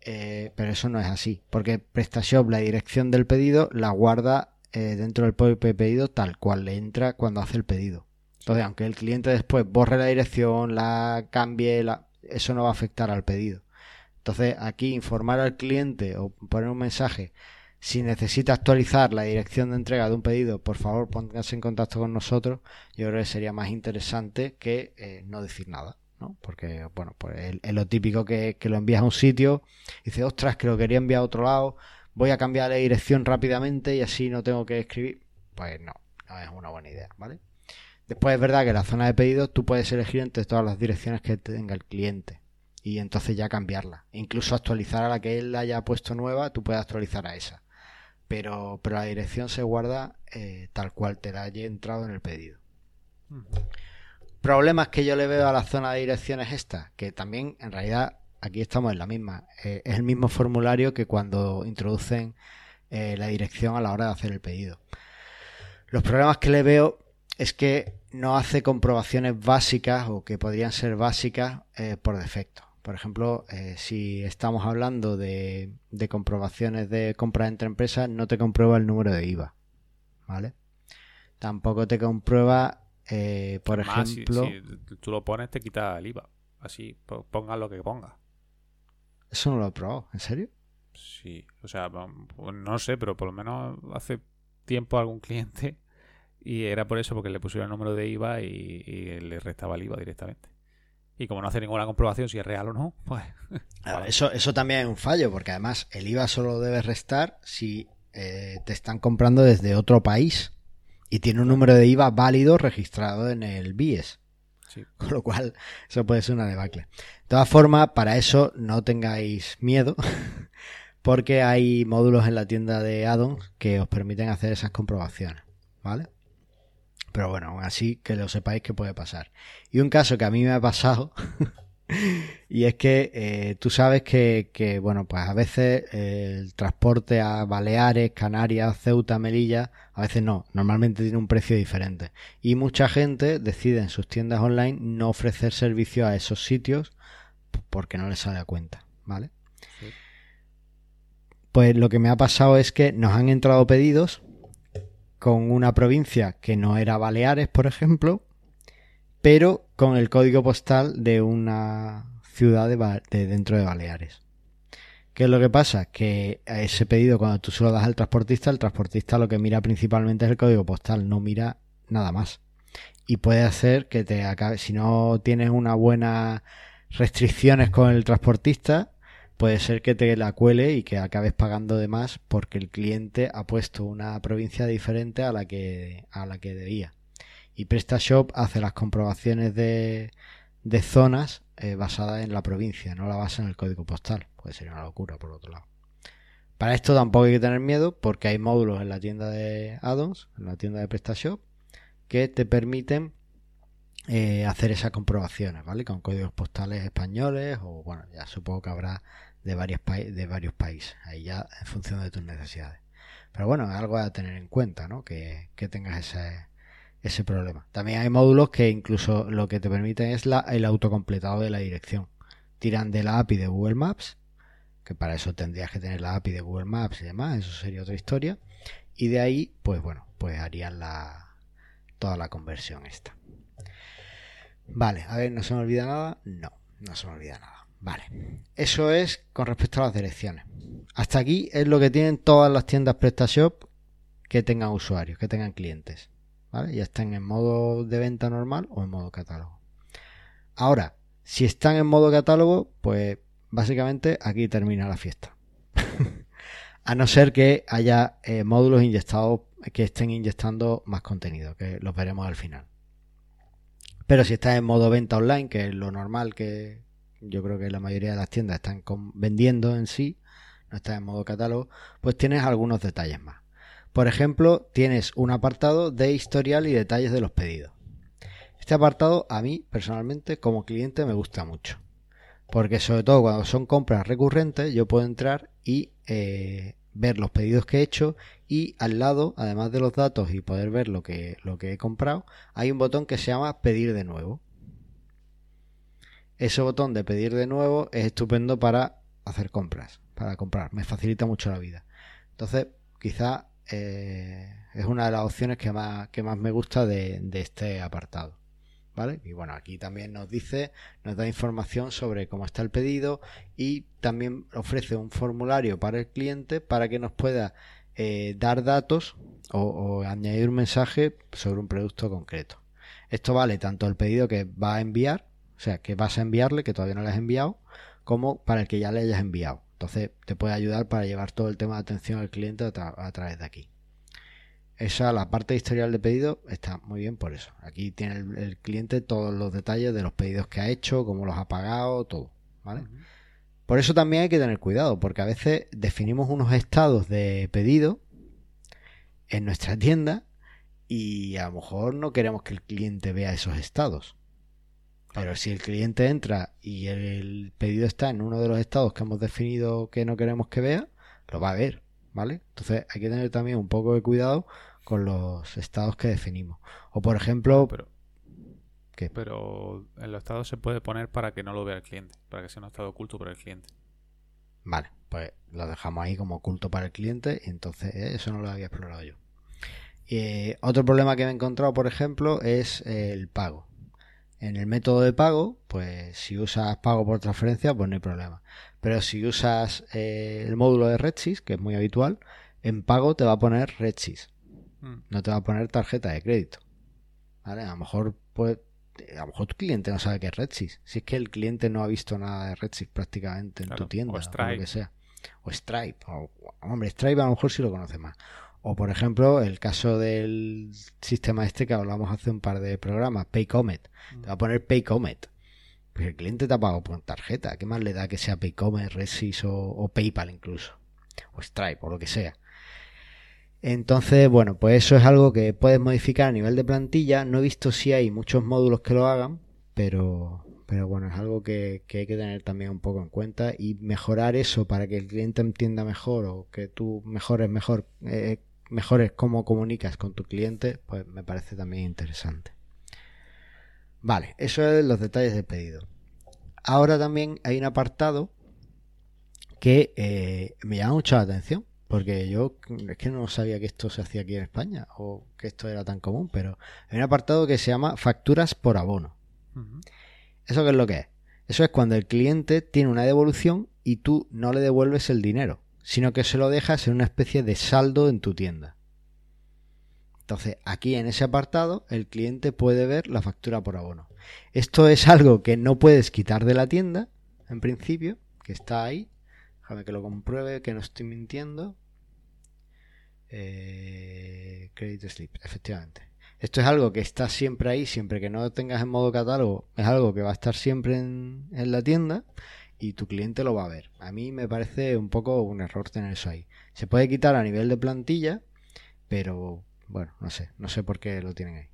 Eh, pero eso no es así, porque PrestaShop la dirección del pedido la guarda eh, dentro del propio pedido tal cual le entra cuando hace el pedido. Entonces, aunque el cliente después borre la dirección, la cambie, la... eso no va a afectar al pedido. Entonces, aquí informar al cliente o poner un mensaje, si necesita actualizar la dirección de entrega de un pedido, por favor póngase en contacto con nosotros. Yo creo que sería más interesante que eh, no decir nada, ¿no? Porque, bueno, pues es, lo típico que, lo envías a un sitio y dices, ostras, que lo quería enviar a otro lado, voy a cambiar la dirección rápidamente y así no tengo que escribir. Pues no, no es una buena idea, ¿vale? Después es verdad que la zona de pedidos tú puedes elegir entre todas las direcciones que tenga el cliente y entonces ya cambiarla. Incluso actualizar a la que él haya puesto nueva, tú puedes actualizar a esa. Pero, pero la dirección se guarda eh, tal cual te la haya entrado en el pedido. Mm. Problemas que yo le veo a la zona de direcciones esta, que también en realidad aquí estamos en la misma. Eh, es el mismo formulario que cuando introducen eh, la dirección a la hora de hacer el pedido. Los problemas que le veo es que no hace comprobaciones básicas o que podrían ser básicas por defecto. Por ejemplo, eh, si estamos hablando de, de comprobaciones de compra entre empresas, no te comprueba el número de IVA. ¿Vale? Tampoco te comprueba, eh, por Además, ejemplo. si, tú lo pones, te quita el IVA. Así, po- ponga lo que ponga. Eso no lo he probado, ¿en serio? Sí, o sea, pues no sé, pero por lo menos hace tiempo algún cliente y era por eso porque le pusieron el número de IVA y, y le restaba el IVA directamente. Y como no hace ninguna comprobación si es real o no, pues eso, eso también es un fallo, porque además el IVA solo debe restar si eh, te están comprando desde otro país Y tiene un número de IVA válido registrado en el BIES. Sí. Con lo cual, eso puede ser una debacle. De todas formas, para eso no tengáis miedo, porque hay módulos en la tienda de addons que os permiten hacer esas comprobaciones, ¿vale? Pero bueno, aún así que lo sepáis que puede pasar. Y un caso que a mí me ha pasado, y es que eh, tú sabes que, que, bueno, pues a veces eh, el transporte a Baleares, Canarias, Ceuta, Melilla, a veces no, normalmente tiene un precio diferente. Y mucha gente decide en sus tiendas online no ofrecer servicio a esos sitios porque no les sale a cuenta, ¿vale? Sí. Pues lo que me ha pasado es que nos han entrado pedidos con una provincia que no era Baleares, por ejemplo, pero con el código postal de una ciudad de, dentro de Baleares. ¿Qué es lo que pasa? Que a ese pedido, cuando tú se lo das al transportista, el transportista lo que mira principalmente es el código postal, no mira nada más. Y puede hacer que te acabe, si no tienes una buena restricciones con el transportista, puede ser que te la cuele y que acabes pagando de más porque el cliente ha puesto una provincia diferente a la que, a la que debía. Y PrestaShop hace las comprobaciones de, de zonas eh, basadas en la provincia, no la basa en el código postal. Puede ser una locura, por otro lado. Para esto tampoco hay que tener miedo porque hay módulos en la tienda de addons, en la tienda de PrestaShop, que te permiten eh, hacer esas comprobaciones, ¿vale? Con códigos postales españoles o, bueno, ya supongo que habrá de varios, de varios países, ahí ya en función de tus necesidades. Pero bueno, es algo a tener en cuenta, ¿no? Que, que tengas ese, ese problema. También hay módulos que incluso lo que te permiten es la, el autocompletado de la dirección. Tiran de la API de Google Maps, que para eso tendrías que tener la API de Google Maps y demás, eso sería otra historia. Y de ahí, pues bueno, pues harían la, toda la conversión esta. Vale, a ver, ¿no se me olvida nada? No, no se me olvida nada. Vale, eso es con respecto a las direcciones. Hasta aquí es lo que tienen todas las tiendas PrestaShop que tengan usuarios, que tengan clientes. ¿Vale? Ya estén en modo de venta normal o en modo catálogo. Ahora, si están en modo catálogo, pues básicamente aquí termina la fiesta. a no ser que haya eh, módulos inyectados que estén inyectando más contenido, que los veremos al final. Pero si estás en modo venta online, que es lo normal que yo creo que la mayoría de las tiendas están vendiendo en sí, no estás en modo catálogo, pues tienes algunos detalles más. Por ejemplo, tienes un apartado de historial y detalles de los pedidos. Este apartado a mí personalmente como cliente me gusta mucho. Porque sobre todo cuando son compras recurrentes yo puedo entrar y eh, ver los pedidos que he hecho y al lado, además de los datos y poder ver lo que, lo que he comprado, hay un botón que se llama pedir de nuevo. Ese botón de pedir de nuevo es estupendo para hacer compras, para comprar, me facilita mucho la vida. Entonces, quizá eh, es una de las opciones que más, que más me gusta de, este apartado. ¿Vale? Y bueno, aquí también nos dice, nos da información sobre cómo está el pedido y también ofrece un formulario para el cliente para que nos pueda eh, dar datos o añadir un mensaje sobre un producto concreto. Esto vale tanto el pedido que va a enviar, o sea, que vas a enviarle, que todavía no le has enviado, como para el que ya le hayas enviado. Entonces te puede ayudar para llevar todo el tema de atención al cliente a, tra- a través de aquí. Esa, la parte de historial de pedido, está muy bien por eso. Aquí tiene el, el cliente todos los detalles de los pedidos que ha hecho, cómo los ha pagado, todo. ¿Vale? Por eso también hay que tener cuidado, porque a veces definimos unos estados de pedido en nuestra tienda y a lo mejor no queremos que el cliente vea esos estados. Pero si el cliente entra y el pedido está en uno de los estados que hemos definido que no queremos que vea, lo va a ver, ¿vale? Entonces hay que tener también un poco de cuidado con los estados que definimos. O por ejemplo, Pero, ¿qué? pero en los estados se puede poner para que no lo vea el cliente, para que sea un estado oculto para el cliente. Vale, pues lo dejamos ahí como oculto para el cliente y entonces eh, eso no lo había explorado yo. Eh, otro problema que me he encontrado, por ejemplo, es el pago. En el método de pago, pues si usas pago por transferencia, pues no hay problema. Pero si usas eh, el módulo de RedSys, que es muy habitual, en pago te va a poner RedSys, Mm. no te va a poner tarjeta de crédito. ¿Vale? A lo mejor pues, a lo mejor tu cliente no sabe qué es RedSys. Si es que el cliente no ha visto nada de RedSys prácticamente en Claro, tu tienda o o, lo que sea. O Stripe. O, hombre, Stripe a lo mejor sí lo conoce más. O por ejemplo, el caso del sistema este que hablamos hace un par de programas, Paycomet. Te va a poner Paycomet. Pues el cliente te ha pagado por tarjeta. ¿Qué más le da que sea Paycomet, Resys o, o PayPal incluso? O Stripe o lo que sea. Entonces, bueno, pues eso es algo que puedes modificar a nivel de plantilla. No he visto si hay muchos módulos que lo hagan, pero, pero bueno, es algo que, hay que tener también un poco en cuenta y mejorar eso para que el cliente entienda mejor o que tú mejores mejor, eh, mejores cómo comunicas con tu cliente, pues me parece también interesante. Vale, eso es los detalles del pedido. Ahora también hay un apartado que eh, me llama mucho la atención porque yo es que no sabía que esto se hacía aquí en España o que esto era tan común, pero hay un apartado que se llama facturas por abono. ¿Eso qué es lo que es? Eso es cuando el cliente tiene una devolución y tú no le devuelves el dinero, sino que se lo dejas en una especie de saldo en tu tienda. Entonces, aquí en ese apartado, el cliente puede ver la factura por abono. Esto es algo que no puedes quitar de la tienda, en principio, que está ahí, Déjame que lo compruebe, que no estoy mintiendo. Eh, credit slip, efectivamente. Esto es algo que está siempre ahí, siempre que no lo tengas en modo catálogo, es algo que va a estar siempre en, la tienda y tu cliente lo va a ver. A mí me parece un poco un error tener eso ahí. Se puede quitar a nivel de plantilla, pero bueno, no sé, no sé por qué lo tienen ahí.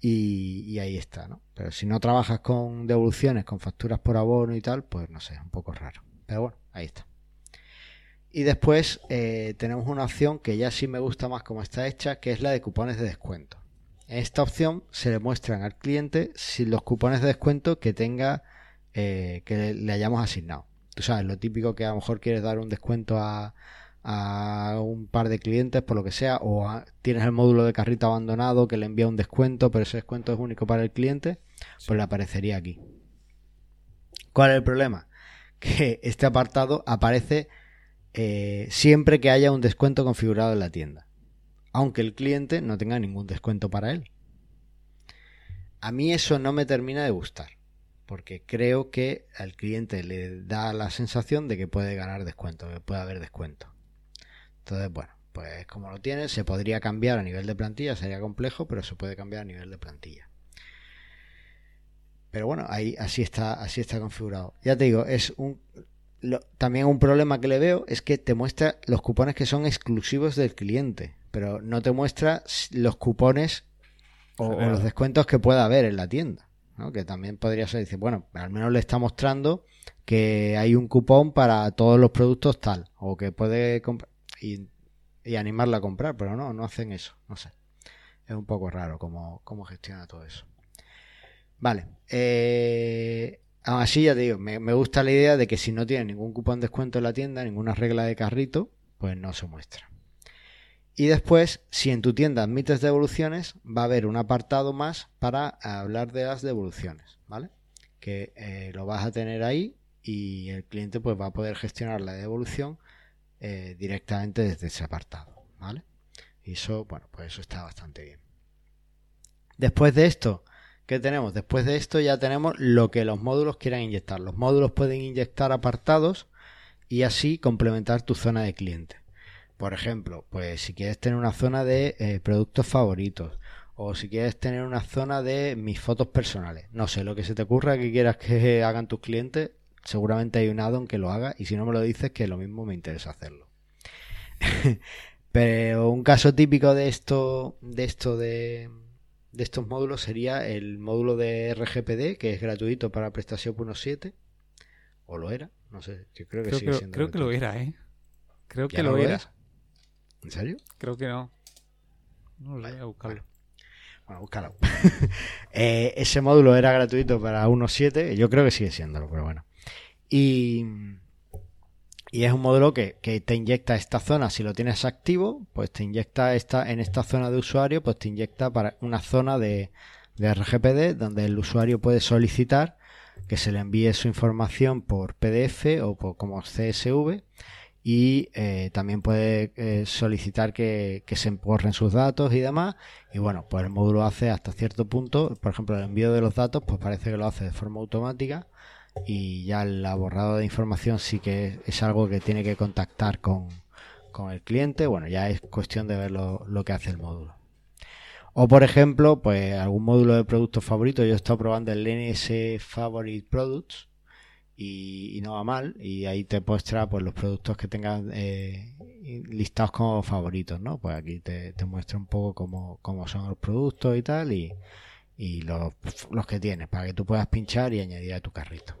Y, ahí está, ¿no? Pero si no trabajas con devoluciones, con facturas por abono y tal, pues no sé, un poco raro. Pero bueno, ahí está. Y después eh, tenemos una opción que ya sí me gusta más como está hecha, que es la de cupones de descuento. En esta opción se le muestran al cliente si los cupones de descuento que tenga, eh, que le hayamos asignado. Tú sabes, lo típico que a lo mejor quieres dar un descuento a, a un par de clientes por lo que sea, o tienes el módulo de carrito abandonado que le envía un descuento, pero ese descuento es único para el cliente, pues le aparecería aquí. ¿Cuál es el problema? que este apartado aparece eh, siempre que haya un descuento configurado en la tienda, aunque el cliente no tenga ningún descuento para él. A mí eso no me termina de gustar, porque creo que al cliente le da la sensación de que puede ganar descuento, que puede haber descuento. Entonces, bueno, pues como lo tiene, se podría cambiar a nivel de plantilla, sería complejo, pero se puede cambiar a nivel de plantilla. Pero bueno, ahí así está, así está configurado. Ya te digo, es un también un problema que le veo es que te muestra los cupones que son exclusivos del cliente, pero no te muestra los cupones o, los descuentos que pueda haber en la tienda. Que también podría ser, decir, bueno, al menos le está mostrando que hay un cupón para todos los productos tal, o que puede comprar y, animarla a comprar, pero no, no hacen eso, no sé. Es un poco raro cómo, cómo gestiona todo eso. Vale. Eh, aún así, ya te digo, me, gusta la idea de que si no tiene ningún cupón de descuento en la tienda, ninguna regla de carrito, pues no se muestra. Y después, si en tu tienda admites devoluciones, va a haber un apartado más para hablar de las devoluciones, ¿vale? Que eh, lo vas a tener ahí y el cliente pues va a poder gestionar la devolución eh, directamente desde ese apartado, ¿vale? Y eso, bueno, pues eso está bastante bien. Después de esto, ¿Qué tenemos? Después de esto ya tenemos lo que los módulos quieran inyectar. Los módulos pueden inyectar apartados y así complementar tu zona de cliente. Por ejemplo, pues si quieres tener una zona de eh, productos favoritos o si quieres tener una zona de mis fotos personales. No sé, lo que se te ocurra que quieras que hagan tus clientes, seguramente hay un addon que lo haga y si no me lo dices que lo mismo me interesa hacerlo. Pero un caso típico de esto de esto de de estos módulos sería el módulo de RGPD, que es gratuito para PrestaShop 1.7. O lo era, no sé, yo creo que creo sigue siendo. Creo que lo era, ¿eh? Creo que lo, era. ¿En serio? Creo que no. No lo voy a buscarlo. Bueno, búscalo. Eh, ese módulo era gratuito para 1.7, yo creo que sigue siéndolo, pero bueno. Y y es un módulo que, te inyecta esta zona, si lo tienes activo, pues te inyecta esta, en esta zona de usuario, pues te inyecta para una zona de, RGPD donde el usuario puede solicitar que se le envíe su información por PDF o por, como CSV y eh, también puede eh, solicitar que, que, se borren sus datos y demás y bueno pues el módulo hace hasta cierto punto por ejemplo el envío de los datos pues parece que lo hace de forma automática y ya el borrado de información sí que es algo que tiene que contactar con, con el cliente, bueno, ya es cuestión de ver lo, lo que hace el módulo. O por ejemplo, pues algún módulo de productos favoritos. Yo he estado probando el NS Favorite Products y, no va mal. Y ahí te muestra pues los productos que tengas eh, listados como favoritos, ¿no? Pues aquí te, muestra un poco cómo, cómo, son los productos y tal y, y los, los que tienes para que tú puedas pinchar y añadir a tu carrito.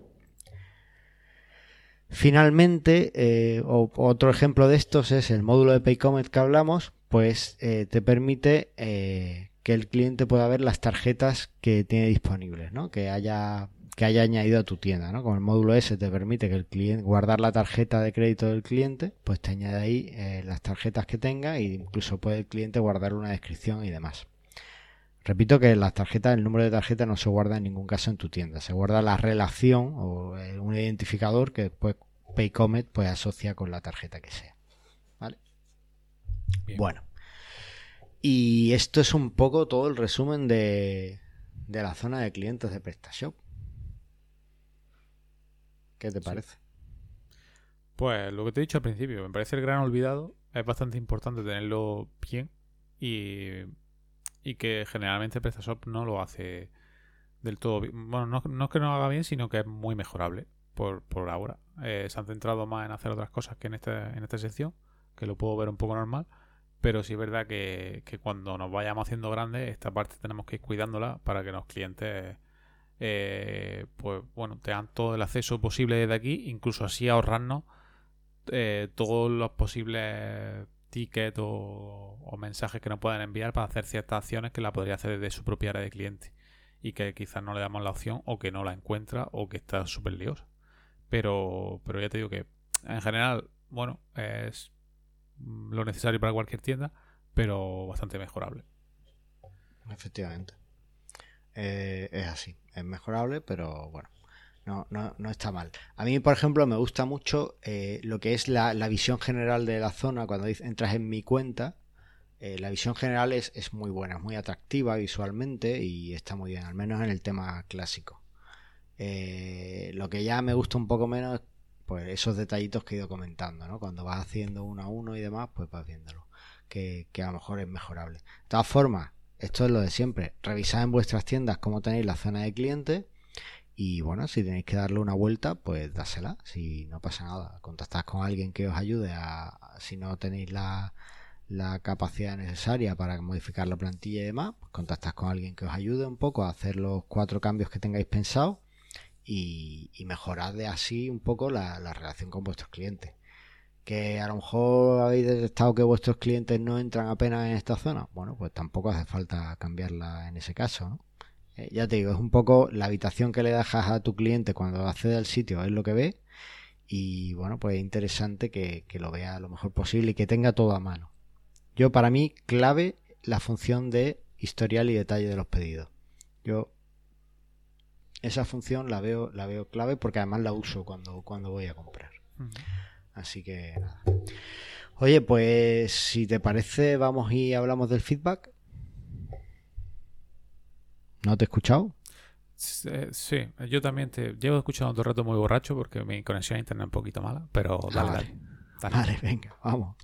Finalmente, eh, otro ejemplo de estos es el módulo de Paycomet que hablamos, pues eh, te permite que el cliente pueda ver las tarjetas que tiene disponibles, ¿no? Que haya que haya añadido a tu tienda, ¿no? Con el módulo S te permite que el cliente guardar la tarjeta de crédito del cliente, pues te añade ahí las tarjetas que tenga e incluso puede el cliente guardar una descripción y demás. Repito que las tarjetas, el número de tarjeta no se guarda en ningún caso en tu tienda. Se guarda la relación o eh, un identificador que después Paycomet pues asocia con la tarjeta que sea. ¿Vale? Bueno. Y esto es un poco todo el resumen de, de la zona de clientes de PrestaShop. ¿Qué te parece? Pues lo que te he dicho al principio, me parece el gran olvidado. Es bastante importante tenerlo bien y y que generalmente PrestaShop no lo hace del todo bien. Bueno, no, no, es que no lo haga bien, sino que es muy mejorable por, por ahora. Eh, se han centrado más en hacer otras cosas que en, este, en esta sección, que lo puedo ver un poco normal. Pero sí es verdad que, cuando nos vayamos haciendo grandes, esta parte tenemos que ir cuidándola para que los clientes, eh, pues bueno, tengan todo el acceso posible desde aquí, incluso así ahorrarnos eh, todos los posibles tickets o, mensajes que nos puedan enviar para hacer ciertas acciones que la podría hacer desde su propia área de cliente y que quizás no le damos la opción o que no la encuentra o que está súper liosa. Pero, pero ya te digo que en general, bueno, es lo necesario para cualquier tienda, pero bastante mejorable. Efectivamente. Eh, es así, es mejorable, pero bueno, no, no, no está mal. A mí, por ejemplo, me gusta mucho eh, lo que es la, visión general de la zona. Cuando entras en mi cuenta, eh, la visión general es, es, muy buena, es muy atractiva visualmente y está muy bien, al menos en el tema clásico. Lo que ya me gusta un poco menos, pues esos detallitos que he ido comentando, ¿no? Cuando vas haciendo uno a uno y demás, pues vas viéndolo, que, que a lo mejor es mejorable. De todas formas, esto es lo de siempre. Revisad en vuestras tiendas cómo tenéis la zona de clientes y bueno, si tenéis que darle una vuelta, pues dásela, si no pasa nada. Contactad con alguien que os ayude a, si no tenéis la, la capacidad necesaria para modificar la plantilla y demás, pues contactad con alguien que os ayude un poco a hacer los cuatro cambios que tengáis pensado y, y mejorad de así un poco la, la relación con vuestros clientes. Que a lo mejor habéis detectado que vuestros clientes no entran apenas en esta zona. Bueno, pues tampoco hace falta cambiarla en ese caso, ¿no? Eh, ya te digo, es un poco la habitación que le dejas a tu cliente cuando accede al sitio, es lo que ve. Y bueno, pues es interesante que, lo vea lo mejor posible y que tenga todo a mano. Yo, para mí, clave la función de historial y detalle de los pedidos. Yo esa función la veo, la veo clave porque además la uso cuando, cuando voy a comprar. Así que nada. Oye, pues si te parece, vamos y hablamos del feedback. ¿No te he escuchado? Sí, yo también te llevo escuchando todo el rato muy borracho porque mi conexión a internet es un poquito mala, pero ah, dale, dale. Venga, vamos.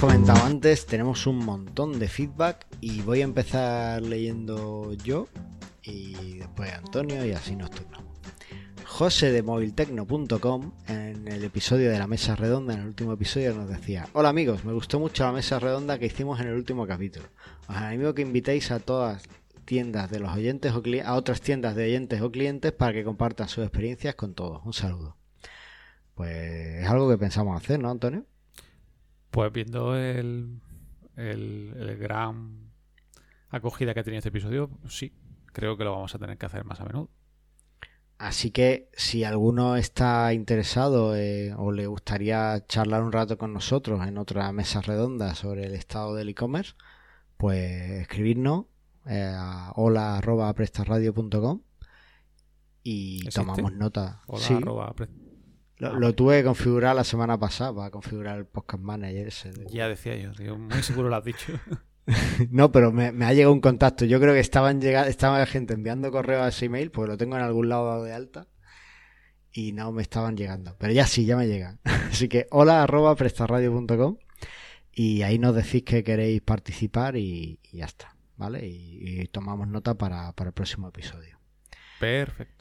Comentado antes, tenemos un montón de feedback y voy a empezar leyendo yo y después Antonio y así nos turnamos. José de moviltecno.com en el episodio de la mesa redonda, en el último episodio, nos decía: Hola amigos, me gustó mucho la mesa redonda que hicimos en el último capítulo. Os animo que invitéis a todas tiendas de los oyentes o a otras tiendas de oyentes o clientes para que compartan sus experiencias con todos. Un saludo. Pues es algo que pensamos hacer, ¿no, Antonio? Pues viendo el, el, el gran acogida que ha tenido este episodio, sí, creo que lo vamos a tener que hacer más a menudo. Así que si alguno está interesado eh, o le gustaría charlar un rato con nosotros en otra mesa redonda sobre el estado del e-commerce, pues escribirnos eh, a hola.prestarradio.com y tomamos nota. Lo, tuve que configurar la semana pasada para configurar el podcast manager. Ya decía yo, muy seguro lo has dicho. no, pero me, ha llegado un contacto. Yo creo que estaban llegando, estaba gente enviando correo a ese email, porque lo tengo en algún lado de alta. Y no me estaban llegando. Pero ya sí, ya me llegan. Así que hola arroba prestarradio.com y ahí nos decís que queréis participar y, ya está. ¿Vale? Y, tomamos nota para, para, el próximo episodio. Perfecto.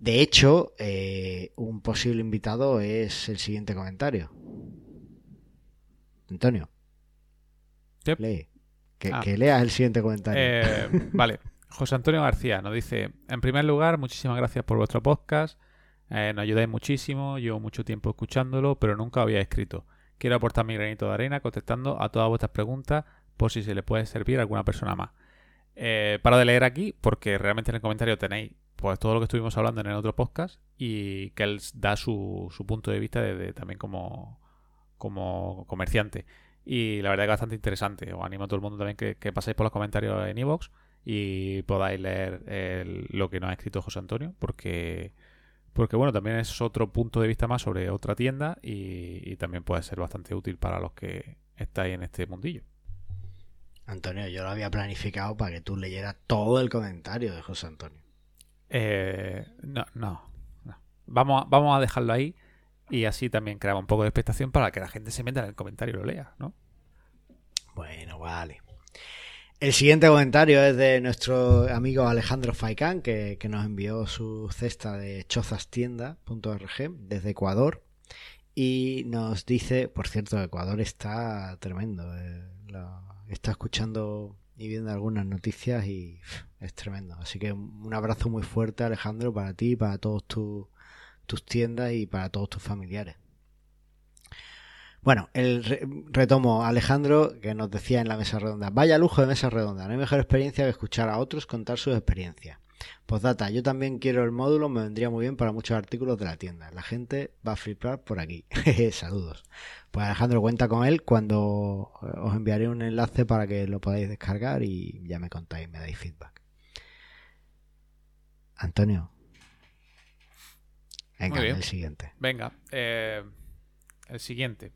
De hecho, eh, un posible invitado es el siguiente comentario. Antonio. Lee. Ah. Que, leas el siguiente comentario. Eh, vale. José Antonio García nos dice: En primer lugar, muchísimas gracias por vuestro podcast. Eh, nos ayudáis muchísimo. Llevo mucho tiempo escuchándolo, pero nunca había escrito. Quiero aportar mi granito de arena contestando a todas vuestras preguntas por si se le puede servir a alguna persona más. Eh, paro de leer aquí porque realmente en el comentario tenéis pues todo lo que estuvimos hablando en el otro podcast y que él da su, punto de vista de, también como, como comerciante. Y la verdad es que bastante interesante. Os animo a todo el mundo también que, paséis por los comentarios en iVoox y podáis leer lo que nos ha escrito José Antonio, porque, porque bueno, también es otro punto de vista más sobre otra tienda y, también puede ser bastante útil para los que estáis en este mundillo. Antonio, yo lo había planificado para que tú leyeras todo el comentario de José Antonio. Eh, no, no, Vamos, vamos a dejarlo ahí y así también creamos un poco de expectación para que la gente se meta en el comentario y lo lea, ¿no? Bueno, vale. El siguiente comentario es de nuestro amigo Alejandro Faicán, que, nos envió su cesta de chozastienda.org desde Ecuador. Y nos dice, por cierto, Ecuador está tremendo. Eh, está escuchando y viendo algunas noticias y es tremendo. Así que un abrazo muy fuerte, Alejandro, para ti para todos tus tus tiendas y para todos tus familiares. Bueno, el retomo Alejandro que nos decía en la mesa redonda, vaya lujo de mesa redonda, no hay mejor experiencia que escuchar a otros contar sus experiencias. Postdata, yo también quiero el módulo, me vendría muy bien para muchos artículos de la tienda. La gente va a flipar por aquí. Saludos. Pues Alejandro cuenta con él cuando os enviaré un enlace para que lo podáis descargar y ya me contáis, me dais feedback. Antonio, Venga, el siguiente. Venga, eh, el siguiente.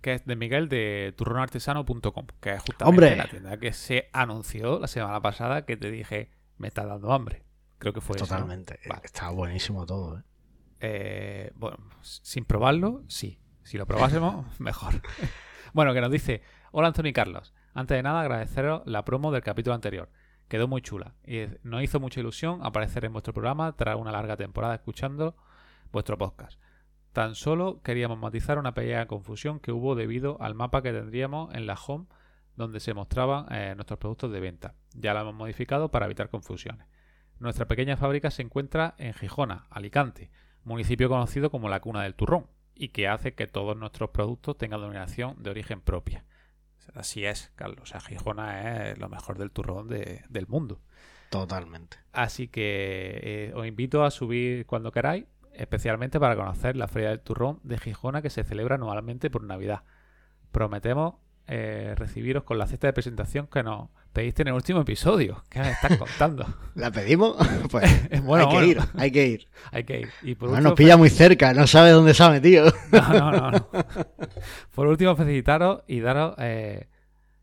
Que es de Miguel de turronartesano.com, que es justamente la tienda que se anunció la semana pasada que te dije, me está dando hambre. Creo que fue Totalmente. Eso, Totalmente. Está buenísimo todo. ¿eh? ¿eh? bueno, sin probarlo, sí. Si lo probásemos, mejor. bueno, que nos dice, hola Antonio y Carlos. Antes de nada, agradeceros la promo del capítulo anterior. Quedó muy chula y nos hizo mucha ilusión aparecer en vuestro programa tras una larga temporada escuchando vuestro podcast. Tan solo queríamos matizar una pequeña confusión que hubo debido al mapa que tendríamos en la home donde se mostraban eh, nuestros productos de venta. Ya lo hemos modificado para evitar confusiones. Nuestra pequeña fábrica se encuentra en Gijona, Alicante, municipio conocido como la cuna del turrón, y que hace que todos nuestros productos tengan denominación de origen propia. Así es, Carlos. O sea, Gijona es lo mejor del turrón del mundo. Totalmente. Así que eh, os invito a subir cuando queráis, especialmente para conocer la Feria del Turrón de Gijona que se celebra anualmente por Navidad. Prometemos eh, recibiros con la cesta de presentación que nos pediste en el último episodio. ¿Qué me estás contando? ¿La pedimos? Pues bueno, hay que ir, hay que ir. Hay que ir. Y por nos pilla muy cerca, no sabe dónde se ha metido. No, no, no. Por último, felicitaros y daros, eh,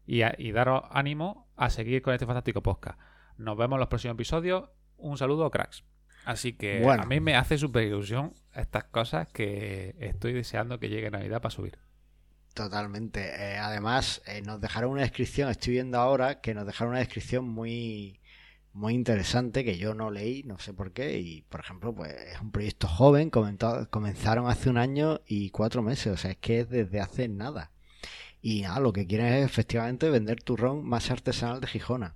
y, daros ánimo a seguir con este fantástico podcast. Nos vemos en los próximos episodios. Un saludo, cracks. Así que a mí me hace súper ilusión estas cosas que estoy deseando que llegue Navidad para subir. Totalmente. Eh, además, eh, nos dejaron una descripción, estoy viendo ahora que nos dejaron una descripción muy, muy interesante que yo no leí, no sé por qué. Y, por ejemplo, pues es un proyecto joven, comenzaron hace un año y cuatro meses, o sea, es que es desde hace nada. Y nada, lo que quieren es efectivamente vender turrón más artesanal de Gijona.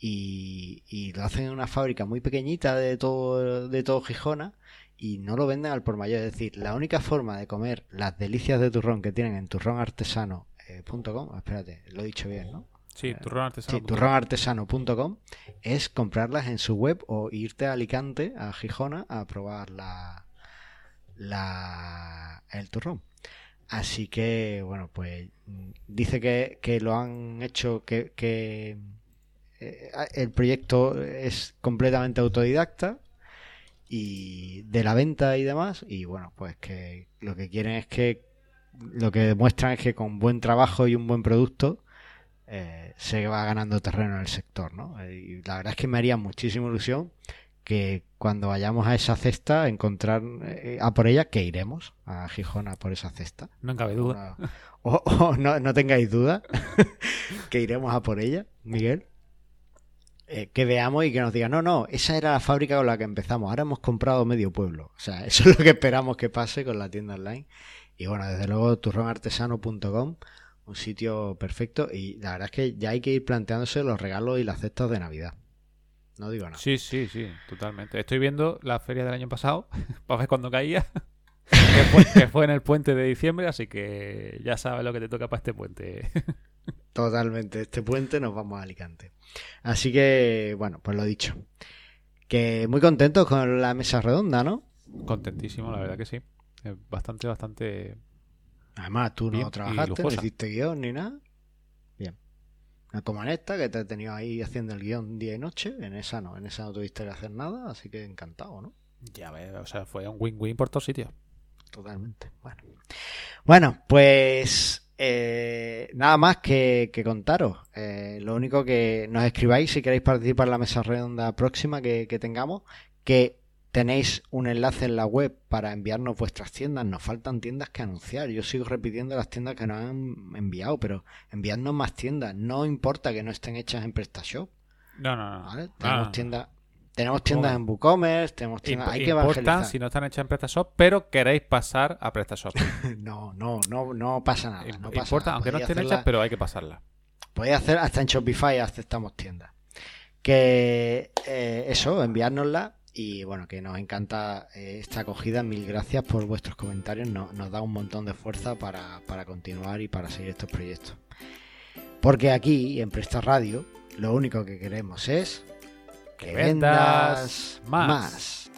Y, y lo hacen en una fábrica muy pequeñita de todo, de todo Gijona y no lo venden al por mayor. Es decir, la única forma de comer las delicias de turrón que tienen en turronartesano.com, espérate, lo he dicho bien, ¿no? Sí, turronartesano.com. Sí, turronartesano.com es comprarlas en su web o irte a Alicante, a Gijona, a probar la, la el turrón. Así que, bueno, pues dice que, que lo han hecho, que, que eh, el proyecto es completamente autodidacta, y de la venta y demás y bueno pues que lo que quieren es que lo que demuestran es que con buen trabajo y un buen producto eh, se va ganando terreno en el sector, ¿no? Y la verdad es que me haría muchísima ilusión que cuando vayamos a esa cesta encontrar eh, a por ella, que iremos a Gijón a por esa cesta. No cabe duda. O, o no, no tengáis duda que iremos a por ella, Miguel. Eh, que veamos y que nos digan, no, no, esa era la fábrica con la que empezamos, ahora hemos comprado medio pueblo. O sea, eso es lo que esperamos que pase con la tienda online. Y bueno, desde luego turronartesano.com, un sitio perfecto y la verdad es que ya hay que ir planteándose los regalos y las cestas de Navidad. No digo nada. Sí, sí, sí, totalmente. Estoy viendo la feria del año pasado para ver cuándo caía. Que, fue, que fue en el puente de diciembre, así que ya sabes lo que te toca para este puente. Totalmente. Este puente nos vamos a Alicante. Así que, bueno, pues lo dicho. Que muy contentos con la mesa redonda, ¿no? Contentísimo, la verdad que sí. Bastante, bastante. Además, tú no trabajaste, no hiciste guion ni nada. Bien. No como en esta, que te he tenido ahí haciendo el guion día y noche. En esa no, en esa no tuviste que hacer nada, así que encantado, ¿no? Ya ves, o sea, fue un win-win por todos sitios. Totalmente. Bueno, bueno pues eh, nada más que, que contaros. Eh, lo único que nos escribáis si queréis participar en la mesa redonda próxima que, que tengamos, que tenéis un enlace en la web para enviarnos vuestras tiendas. Nos faltan tiendas que anunciar. Yo sigo repitiendo las tiendas que nos han enviado, pero enviadnos más tiendas. No importa que no estén hechas en PrestaShop. No, no, no. Tenemos tiendas. Tenemos tiendas en WooCommerce, tenemos tiendas, Imp- hay que evangelizar. si no están hechas en PrestaShop, pero queréis pasar a PrestaShop. No, no, no, no pasa nada. No pasa Importa, nada. aunque no estén hacerla- hechas, pero hay que pasarla. Podéis hacer hasta en Shopify aceptamos tiendas. Que eh, eso, enviárnosla y bueno, que nos encanta eh, esta acogida. Mil gracias por vuestros comentarios. No- nos da un montón de fuerza para, para continuar y para seguir estos proyectos. Porque aquí, en Presta Radio, lo único que queremos es que vendas más. más.